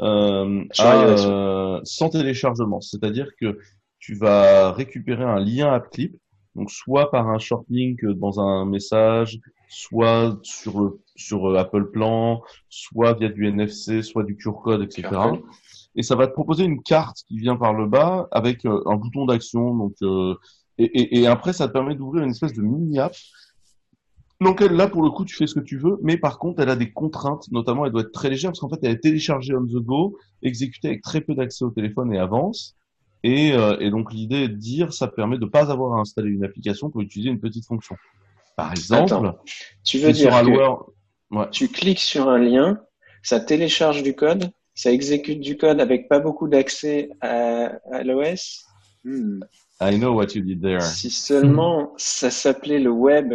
euh, Sur à, iOS. euh, sans téléchargement. C'est-à-dire que tu vas récupérer un lien AppClip, donc soit par un short link dans un message, soit sur le sur euh, Apple Plan, soit via du NFC, soit du QR code, etc. Et ça va te proposer une carte qui vient par le bas avec euh, un bouton d'action. Donc euh, et, et, et après, ça te permet d'ouvrir une espèce de mini-app. Donc elle, là, pour le coup, tu fais ce que tu veux, mais par contre, elle a des contraintes, notamment, elle doit être très légère, parce qu'en fait, elle est téléchargée on the go, exécutée avec très peu d'accès au téléphone et avance. Et, euh, et donc, l'idée est de dire, ça permet de pas avoir à installer une application pour utiliser une petite fonction. Par exemple, Attends, Tu veux dire que Ouais. tu cliques sur un lien, ça télécharge du code, ça exécute du code avec pas beaucoup d'accès à, à l'OS Hmm. I know what you did there. Si seulement ça s'appelait le web.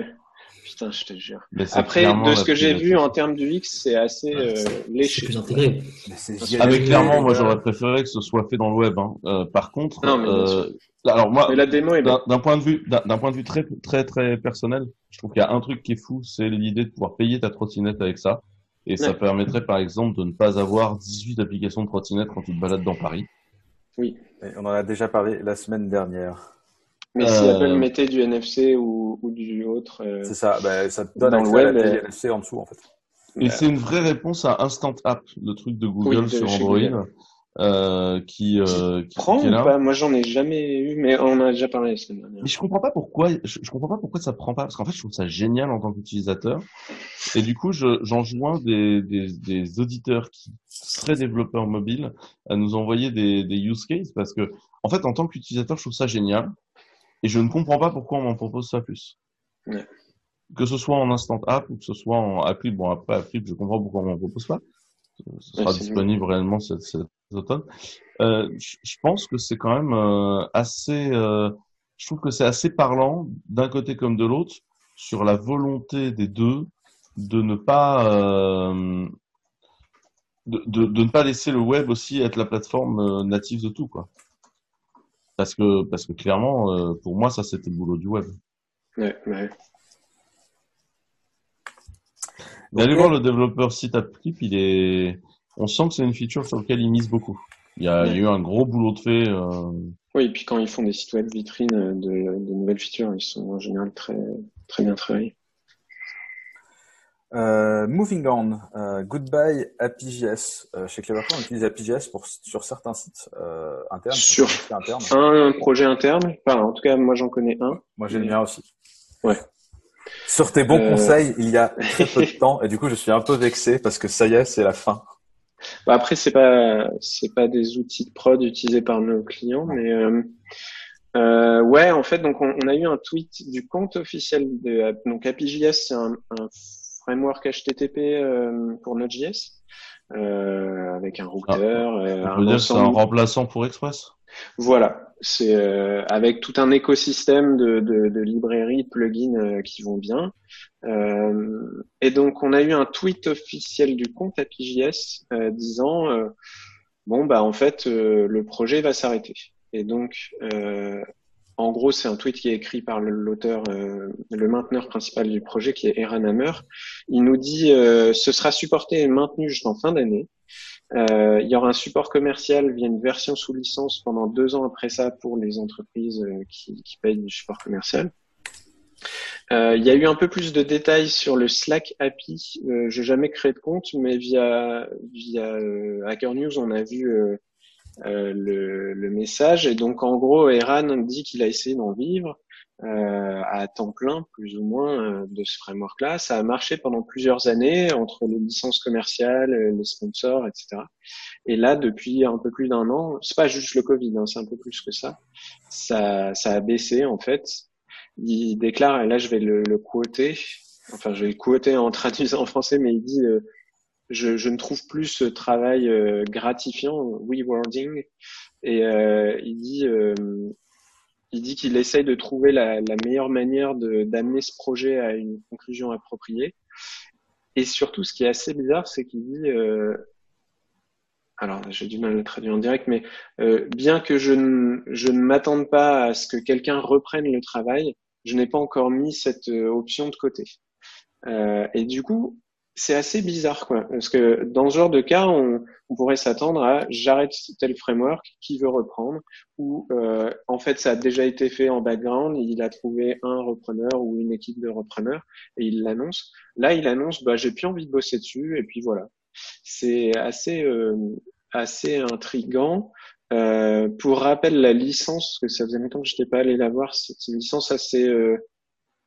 Putain, je te jure. Après, de ce que j'ai vu en termes du X, c'est assez euh, C'est léché. plus intégré. mais c'est Ah, mais clairement, moi, j'aurais préféré que ce soit fait dans le web. Hein. Euh, par contre, Non, euh, alors moi, Mais la démo est bonne. d'un point de vue, d'un point de vue très, très, très personnel, je trouve qu'il y a un truc qui est fou, c'est l'idée de pouvoir payer ta trottinette avec ça. Et ça permettrait, par exemple, de ne pas avoir 18 applications de trottinette quand tu te balades dans Paris. et on en a déjà parlé la semaine dernière. Mais si Euh, Apple mettait du NFC ou, ou du autre. euh, C'est ça, bah, ça te donne Dans le accès à web, la euh, TLC en dessous en fait. Et c'est une vraie réponse à Instant App, le truc de Google Oui, de sur Android, Google. euh, qui, euh, qui, prend qui est ou pas? Moi, j'en ai jamais eu, mais on en a déjà parlé la semaine dernière. Mais je comprends pas pourquoi, je, je comprends pas pourquoi ça prend pas, parce qu'en fait, je trouve ça génial en tant qu'utilisateur. Et du coup, je, j'en joins des, des, des auditeurs qui seraient développeurs mobiles à nous envoyer des, des use cases, parce que, en fait, en tant qu'utilisateur, je trouve ça génial. Et je ne comprends pas pourquoi on m'en propose ça plus. Ouais. Que ce soit en instant app ou que ce soit en appli. Bon, après, appli, je comprends pourquoi on m'en propose pas. Ce sera disponible réellement cet, cet automne. Euh, je, pense que c'est quand même euh, assez, euh, je trouve que c'est assez parlant d'un côté comme de l'autre sur la volonté des deux de ne pas de, de, de ne pas laisser le web aussi être la plateforme native de tout quoi. Parce que, parce que clairement, euh, pour moi, ça, c'était le boulot du web. Ouais, ouais. Mais allez voir le développeur site AppClip, il est... on sent que c'est une feature sur laquelle il mise beaucoup. Il y a, eu un gros boulot de fait. Euh. Oui, et puis quand ils font des sites web vitrines de, de nouvelles features, ils sont en général très, très bien travaillés. Euh, moving on, euh, goodbye APJS. Euh, chez Cleverclaw, on utilise APJS pour, sur certains sites euh, internes. Sur-. Un projet interne, enfin, en tout cas, moi j'en connais un. Moi, j'ai le mien aussi. Ouais. Sur tes bons conseils, il y a très peu de temps, et du coup, je suis un peu vexé parce que ça y est, c'est la fin. Bah, après, c'est pas, c'est pas des outils de prod utilisés par nos clients, mais euh, ouais, en fait, donc on, on a eu un tweet du compte officiel de donc APJS, c'est un, un framework HTTP euh, pour Node.js euh, avec un routeur, euh, on un dire c'est un remplaçant pour Express? Voilà, c'est euh, avec tout un écosystème de, de, de librairies, plugins euh, qui vont bien. Euh, et donc, on a eu un tweet officiel du compte APJS euh, disant euh, bon bah en fait euh, le projet va s'arrêter. Et donc, euh, en gros, c'est un tweet qui est écrit par l'auteur, euh, le mainteneur principal du projet, qui est Eran Hammer. Il nous dit euh, ce sera supporté et maintenu jusqu'en fin d'année. Euh, il y aura un support commercial via une version sous licence pendant deux ans après ça pour les entreprises qui, payent du support commercial. Il y a eu un peu plus de détails sur le Slack API. Euh, J'ai jamais créé de compte, mais via Hacker News, on a vu le, le message. Et donc, en gros, Eran dit qu'il a essayé d'en vivre euh, à temps plein, plus ou moins, euh, de ce framework-là. Ça a marché pendant plusieurs années entre les licences commerciales, euh, les sponsors, etc. Et là, depuis un peu plus d'un an, c'est pas juste le Covid, hein, c'est un peu plus que ça. Ça, ça a baissé en fait. Il déclare, et là je vais le, le quoter, enfin je vais le quoter en traduisant en français, mais il dit euh, je, ne trouve plus ce travail euh, gratifiant, rewarding, et euh, il dit euh, il dit qu'il essaye de trouver la, meilleure manière d'amener ce projet à une conclusion appropriée. Et surtout, ce qui est assez bizarre, c'est qu'il dit alors j'ai du mal à le traduire en direct, mais bien que je ne, m'attende pas à ce que quelqu'un reprenne le travail, je n'ai pas encore mis cette option de côté. Et du coup, c'est assez bizarre, quoi, parce que dans ce genre de cas, on, on pourrait s'attendre à j'arrête tel framework, qui veut reprendre, ou euh, en fait ça a déjà été fait en background, il a trouvé un repreneur ou une équipe de repreneurs et il l'annonce. Là, il annonce bah j'ai plus envie de bosser dessus et puis voilà. C'est assez euh, assez intrigant. Euh, pour rappel, la licence, parce que ça faisait longtemps que je n'étais pas allé la voir, c'est une licence assez, euh,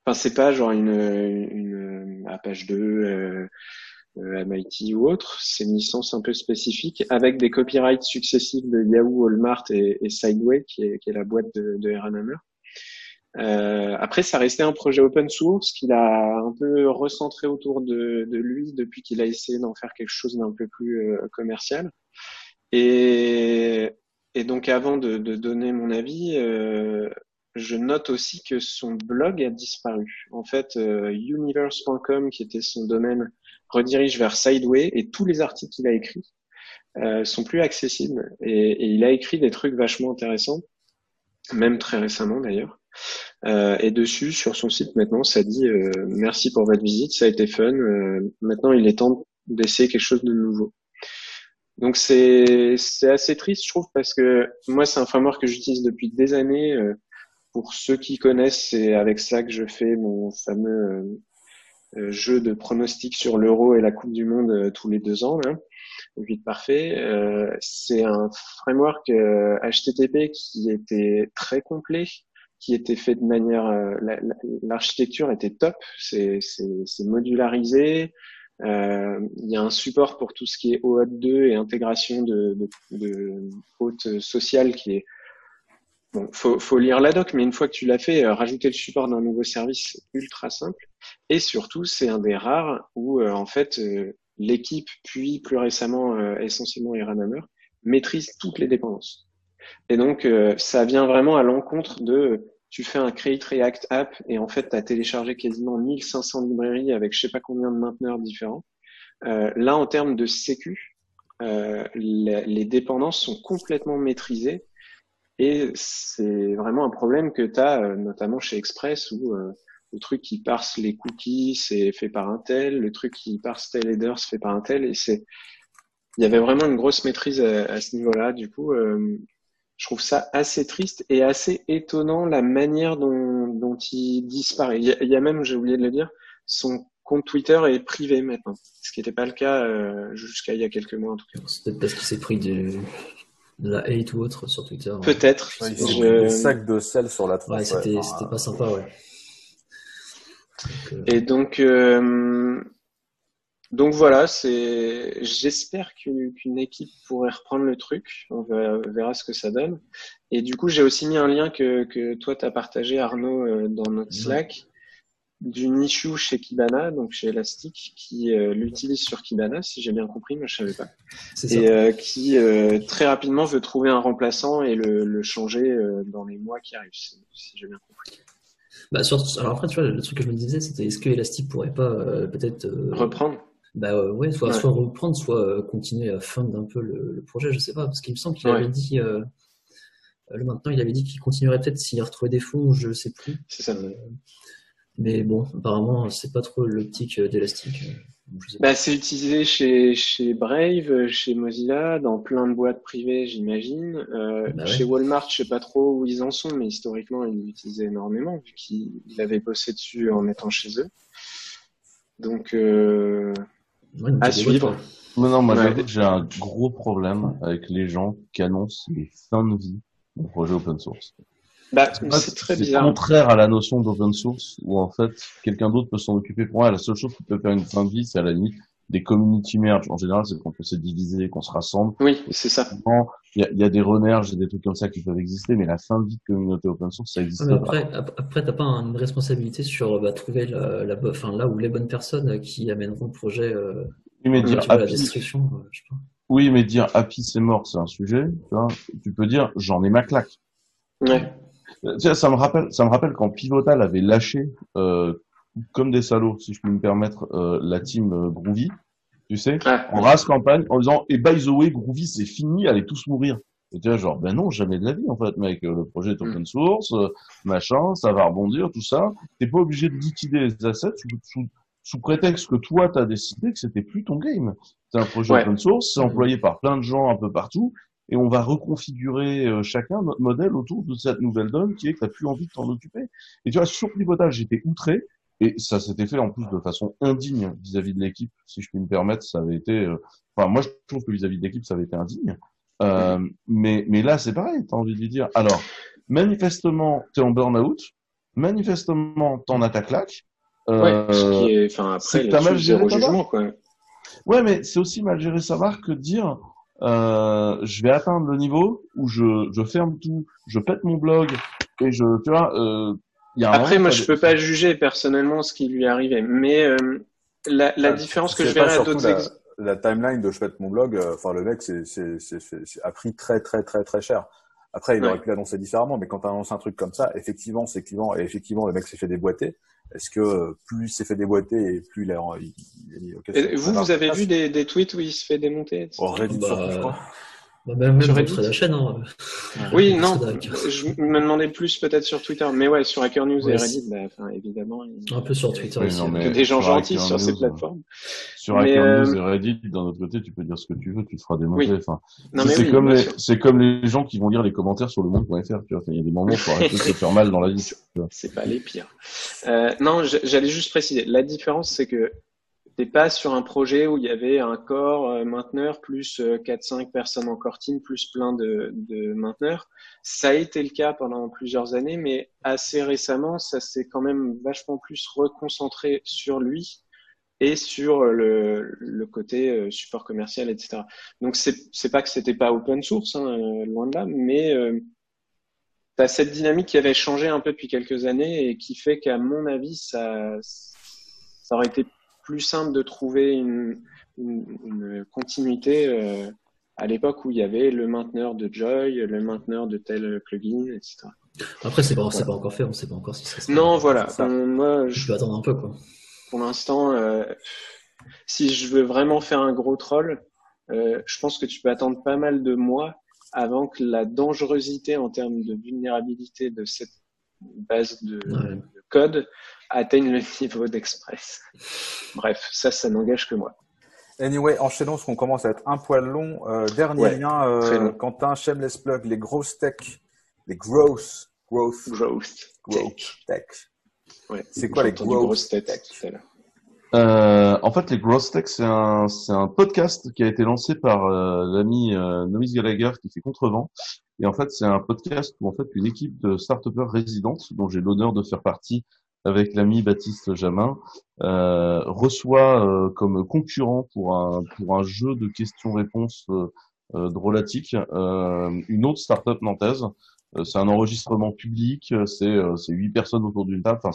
enfin c'est pas genre une, une Apache 2, euh, euh, MIT ou autre, c'est une licence un peu spécifique avec des copyrights successifs de Yahoo, Walmart et, et Sideway, qui est, la boîte de, de. Euh, après, ça restait un projet open source qu'il a un peu recentré autour de, lui depuis qu'il a essayé d'en faire quelque chose d'un peu plus euh, commercial. Et, donc, avant de, de donner mon avis, euh, je note aussi que son blog a disparu. En fait, euh, universe.com, qui était son domaine, redirige vers Sideway et tous les articles qu'il a écrits euh, sont plus accessibles. Et, il a écrit des trucs vachement intéressants, même très récemment d'ailleurs. Euh, et dessus, sur son site maintenant, ça dit euh, merci pour votre visite, ça a été fun. Maintenant, il est temps d'essayer quelque chose de nouveau. Donc c'est assez triste, je trouve, parce que moi, c'est un framework que j'utilise depuis des années. Euh, pour ceux qui connaissent, c'est avec ça que je fais mon fameux euh, jeu de pronostics sur l'euro et la Coupe du Monde euh, tous les deux ans. Là. Le vite parfait. Euh, c'est un framework HTTP qui était très complet qui était fait de manière, euh, l'architecture la, était top, c'est modularisé, euh, il y a un support pour tout ce qui est OAuth 2 et intégration de, de, de hôte sociale qui est bon, faut, faut lire la doc, mais une fois que tu l'as fait, euh, rajouter le support d'un nouveau service, ultra simple. Et surtout, c'est un des rares où euh, en fait l'équipe, puis plus récemment essentiellement Eran Hammer, maîtrise toutes les dépendances. Et donc, euh, ça vient vraiment à l'encontre de tu fais un Create React App et en fait, tu as téléchargé quasiment 1500 librairies avec je sais pas combien de mainteneurs différents. Euh, là, en termes de sécu, euh, les, les, dépendances sont complètement maîtrisées et c'est vraiment un problème que tu as notamment chez Express où le truc qui parse les cookies, c'est fait par un tel, le truc qui parse tel header, c'est fait par un tel, et c'est, il y avait vraiment une grosse maîtrise à, ce niveau-là. Du coup, euh, je trouve ça assez triste et assez étonnant la manière dont, il disparaît. Il y, a, même, j'ai oublié de le dire, son compte Twitter est privé maintenant, ce qui n'était pas le cas euh, jusqu'à il y a quelques mois en tout cas. C'est peut-être parce qu'il s'est pris du- de la hate ou autre sur Twitter. Peut-être. Ouais, ils ont Je- mis des sacs de sel sur la tronche. Ouais, c'était enfin, c'était pas sympa, ouais. Donc, euh, Et donc, euh, donc voilà, c'est. J'espère qu'une qu'une équipe pourrait reprendre le truc. On verra, verra ce que ça donne. Et du coup, j'ai aussi mis un lien que que toi t'as partagé Arnaud euh, dans notre Slack d'une issue chez Kibana, donc chez Elastic, qui euh, l'utilise sur Kibana, si j'ai bien compris, mais je savais pas, et euh, qui euh, très rapidement veut trouver un remplaçant et le, le changer dans les mois qui arrivent, si, j'ai bien compris. Bah, surtout, alors après, tu vois, le truc que je me disais, c'était est-ce que Elastic pourrait pas peut-être Reprendre. bah euh, ouais, soit, Ouais. soit reprendre, soit euh, continuer à fund un peu le, le projet, je sais pas, parce qu'il me semble qu'il Ouais. avait dit euh, le maintenant, il avait dit qu'il continuerait peut-être s'il retrouvait des fonds, je sais plus. C'est ça. Mais bon, apparemment, c'est pas trop l'optique euh, d'Elastic. euh. Bah, c'est utilisé chez, chez Brave, euh, chez Mozilla, dans plein de boîtes privées, j'imagine. Euh, Bah ouais. Chez Walmart, je sais pas trop où ils en sont, mais historiquement, ils l'utilisaient énormément, vu qu'ils ils avaient bossé dessus en étant chez eux. Donc, euh, Ouais, à suivre. ouais. Mais non, moi Ouais. j'ai un gros problème avec les gens qui annoncent les fins de vie de projets open source. Bah, c'est très C'est bizarre. contraire à la notion d'open source où en fait quelqu'un d'autre peut s'en occuper pour moi. La seule chose qui peut faire une fin de vie, c'est à la limite des community merge. En général, c'est quand on s'est divisé, qu'on se rassemble. Oui, c'est ça. Il y a, il y a des remerges et des trucs comme ça qui peuvent exister, mais la fin de vie de communauté open source, ça existe mais pas. après, ap- après, t'as pas une responsabilité sur bah, trouver la, la, enfin, là où les bonnes personnes qui amèneront le projet, euh, mais dire vois, la destruction, euh, je sais pas. oui, mais dire happy c'est mort, c'est un sujet. Tu, vois. tu peux dire j'en ai ma claque. Ouais. Euh, tiens, ça me rappelle, ça me rappelle quand Pivotal avait lâché, euh, comme des salauds, si je puis me permettre, euh, la team euh, Groovy, tu sais, Ah, en race campagne, en disant et by the way, Groovy c'est fini, allez tous mourir. Et tu genre, ben non, jamais de la vie, en fait, mec. Euh, Le projet est open source, euh, machin, ça va rebondir, tout ça. T'es pas obligé de liquider les assets sous, sous, sous prétexte que toi, t'as décidé que c'était plus ton game. C'est un projet Ouais. open source, c'est employé par plein de gens un peu partout, et on va reconfigurer euh, chacun notre modèle autour de cette nouvelle donne qui est que t'as plus envie de t'en occuper. Et tu vois, sur Pivotal, j'étais outré, et ça s'était fait en plus de façon indigne vis-à-vis de l'équipe, si je puis me permettre, ça avait été, euh, enfin, moi, je trouve que vis-à-vis de l'équipe, ça avait été indigne. Euh, mais, mais là, c'est pareil, t'as envie de lui dire, alors, manifestement, t'es en burn-out, manifestement, t'en as ta claque. ouais. Ce qui est, enfin, après, que mal géré ta quoi. Ouais, mais c'est aussi mal gérer sa marque que de dire euh, je vais atteindre le niveau où je, je ferme tout, je pète mon blog et je, tu vois, euh, il y a un Après, moment, moi, je peux pas juger personnellement ce qui lui arrivait, mais euh, la, la différence que je verrais à d'autres la- ex- La timeline de je pète mon blog, euh, enfin le mec, c'est, a pris très très très très cher. Après, il Ouais. aurait pu l'annoncer différemment, mais quand tu annonces un truc comme ça, effectivement, c'est clivant, et effectivement, le mec s'est fait déboîter. Est-ce que euh, plus il s'est fait déboîter et plus il a, il, il a Et vous, vous avez vu des, des tweets où il se fait démonter? Etc. Oh, Reddit Bah, surtout, je crois. Bah, même même Sur la chaîne, hein. Oui, Euh, non, je me demandais plus peut-être sur Twitter, mais ouais, sur Hacker News Ouais, et Reddit, bah, enfin, évidemment, il Un peu sur Twitter Oui, aussi. non, ouais. mais- que des gens gentils Hacker sur ces News, plateformes. Sur Mais, Hacker euh, News et Reddit, d'un autre côté, tu peux dire ce que tu veux, tu te feras démonter. Oui. Enfin, Non, mais c'est oui, comme les, comme les gens qui vont lire les commentaires sur le monde.fr, Il y a des moments où il faut arrêter de se faire mal dans la vie. C'est pas les pires. Euh, non, j'allais juste préciser. La différence, c'est que t'es pas sur un projet où il y avait un corps euh, mainteneur plus euh, 4-5 personnes en core team plus plein de, de mainteneurs. Ça a été le cas pendant plusieurs années, mais assez récemment, ça s'est quand même vachement plus reconcentré sur lui et sur le, le côté euh, support commercial, etc. Donc c'est pas que c'était pas open source, hein, euh, loin de là, mais euh, T'as cette dynamique qui avait changé un peu depuis quelques années et qui fait qu'à mon avis, ça, ça aurait été plus simple de trouver une, une, une continuité euh, à l'époque où il y avait le mainteneur de Joy, le mainteneur de tel plugin, etc. Après, c'est pas, pas encore fait, on sait pas encore si ça sera. Non, voilà. c'est ça. On- moi, Je je, peux attendre un peu, quoi. pour l'instant, euh, si je veux vraiment faire un gros troll, euh, je pense que tu peux attendre pas mal de mois avant que la dangerosité en termes de vulnérabilité de cette base de, Ouais. de code atteignent le niveau d'Express. Bref, ça, ça n'engage que moi. Anyway, enchaînons parce qu'on commence à être un poil long. Euh, dernier Ouais, lien, euh, long. Quentin, shameless plug, les grosses tech, les grosses, growth, Growth. growth tech. Ouais. C'est quoi les grosses tech. Euh, en fait, les Gross Tech, c'est un, podcast qui a été lancé par euh, l'ami euh, Nomis Gallagher qui fait Contrevent. Et en fait, c'est un podcast où en fait une équipe de start-upers résidentes, dont j'ai l'honneur de faire partie avec l'ami Baptiste Jamin, euh, reçoit euh, comme concurrent pour un pour un jeu de questions-réponses euh, euh, drôlatique euh, une autre start-up nantaise. Euh, c'est un enregistrement public, c'est euh, c'est huit personnes autour d'une table. Enfin,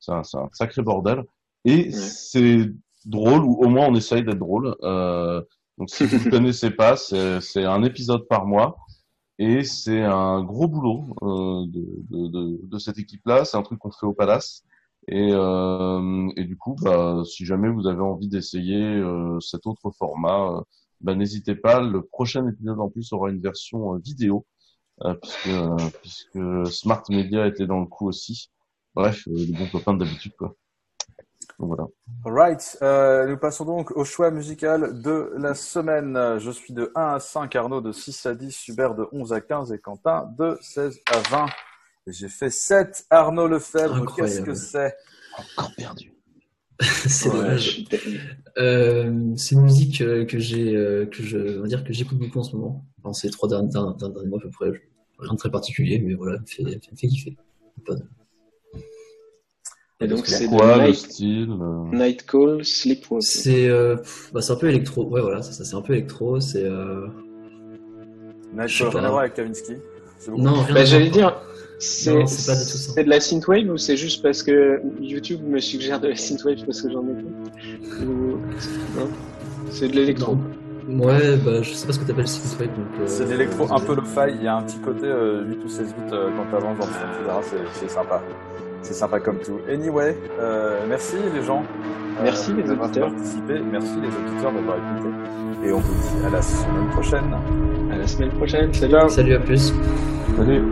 c'est un, c'est un, un sacré bordel. Et Ouais. c'est drôle, ou au moins on essaye d'être drôle. Euh, donc si vous ne connaissez pas, c'est c'est un épisode par mois. Et c'est un gros boulot euh, de, de, de, cette équipe-là. C'est un truc qu'on fait au Palace. Et, euh, et du coup, bah, si jamais vous avez envie d'essayer euh, cet autre format, euh, bah, n'hésitez pas. Le prochain épisode en plus aura une version euh, vidéo, euh, puisque, puisque Smart Media était dans le coup aussi. Bref, les bons copains d'habitude, quoi. Donc voilà. Right, euh, nous passons donc au choix musical de la semaine. Je suis de 1 à 5, Arnaud de 6 à 10, Hubert de 11 à 15 et Quentin de 16 à 20. Et j'ai fait 7. Arnaud Lefebvre, qu'est-ce que c'est? Encore perdu. c'est Ouais, dommage. Euh, c'est une musique euh, que j'ai, que je, on va dire que j'écoute beaucoup en ce moment. Enfin, ces trois derniers, derniers- derniers mois à peu près. Rien de très particulier, mais voilà, elle me fait, elle me fait kiffer. Pas de- Et donc, c'est Quoi, de le Night, style euh, Night Call, Sleepwalking. C'est, euh, bah, c'est un peu électro. Ouais, voilà, c'est ça, c'est un peu électro. C'est, euh... Night Call, rien à voir avec Kavinsky. Non, rien Bah, j'allais dire, c'est Non, c'est pas du tout ça. c'est de la synthwave ou c'est juste parce que YouTube me suggère de la synthwave parce que j'en écoute Ou- C'est de l'électro. Ouais, bah, je sais pas ce que t'appelles synthwave, donc. euh, C'est de l'électro un peu lo-fi. Il y a un petit côté euh, 8 ou 16 bits euh, quand t'avances dans le son, etc. C'est- C'est sympa. C'est sympa comme tout. Anyway, euh, merci les gens. euh, Merci, les d'avoir auditeurs. participé. Merci les auditeurs d'avoir écouté. Et on vous dit à la semaine prochaine. À la semaine prochaine. Salut. Ciao. Salut, à plus. Allez.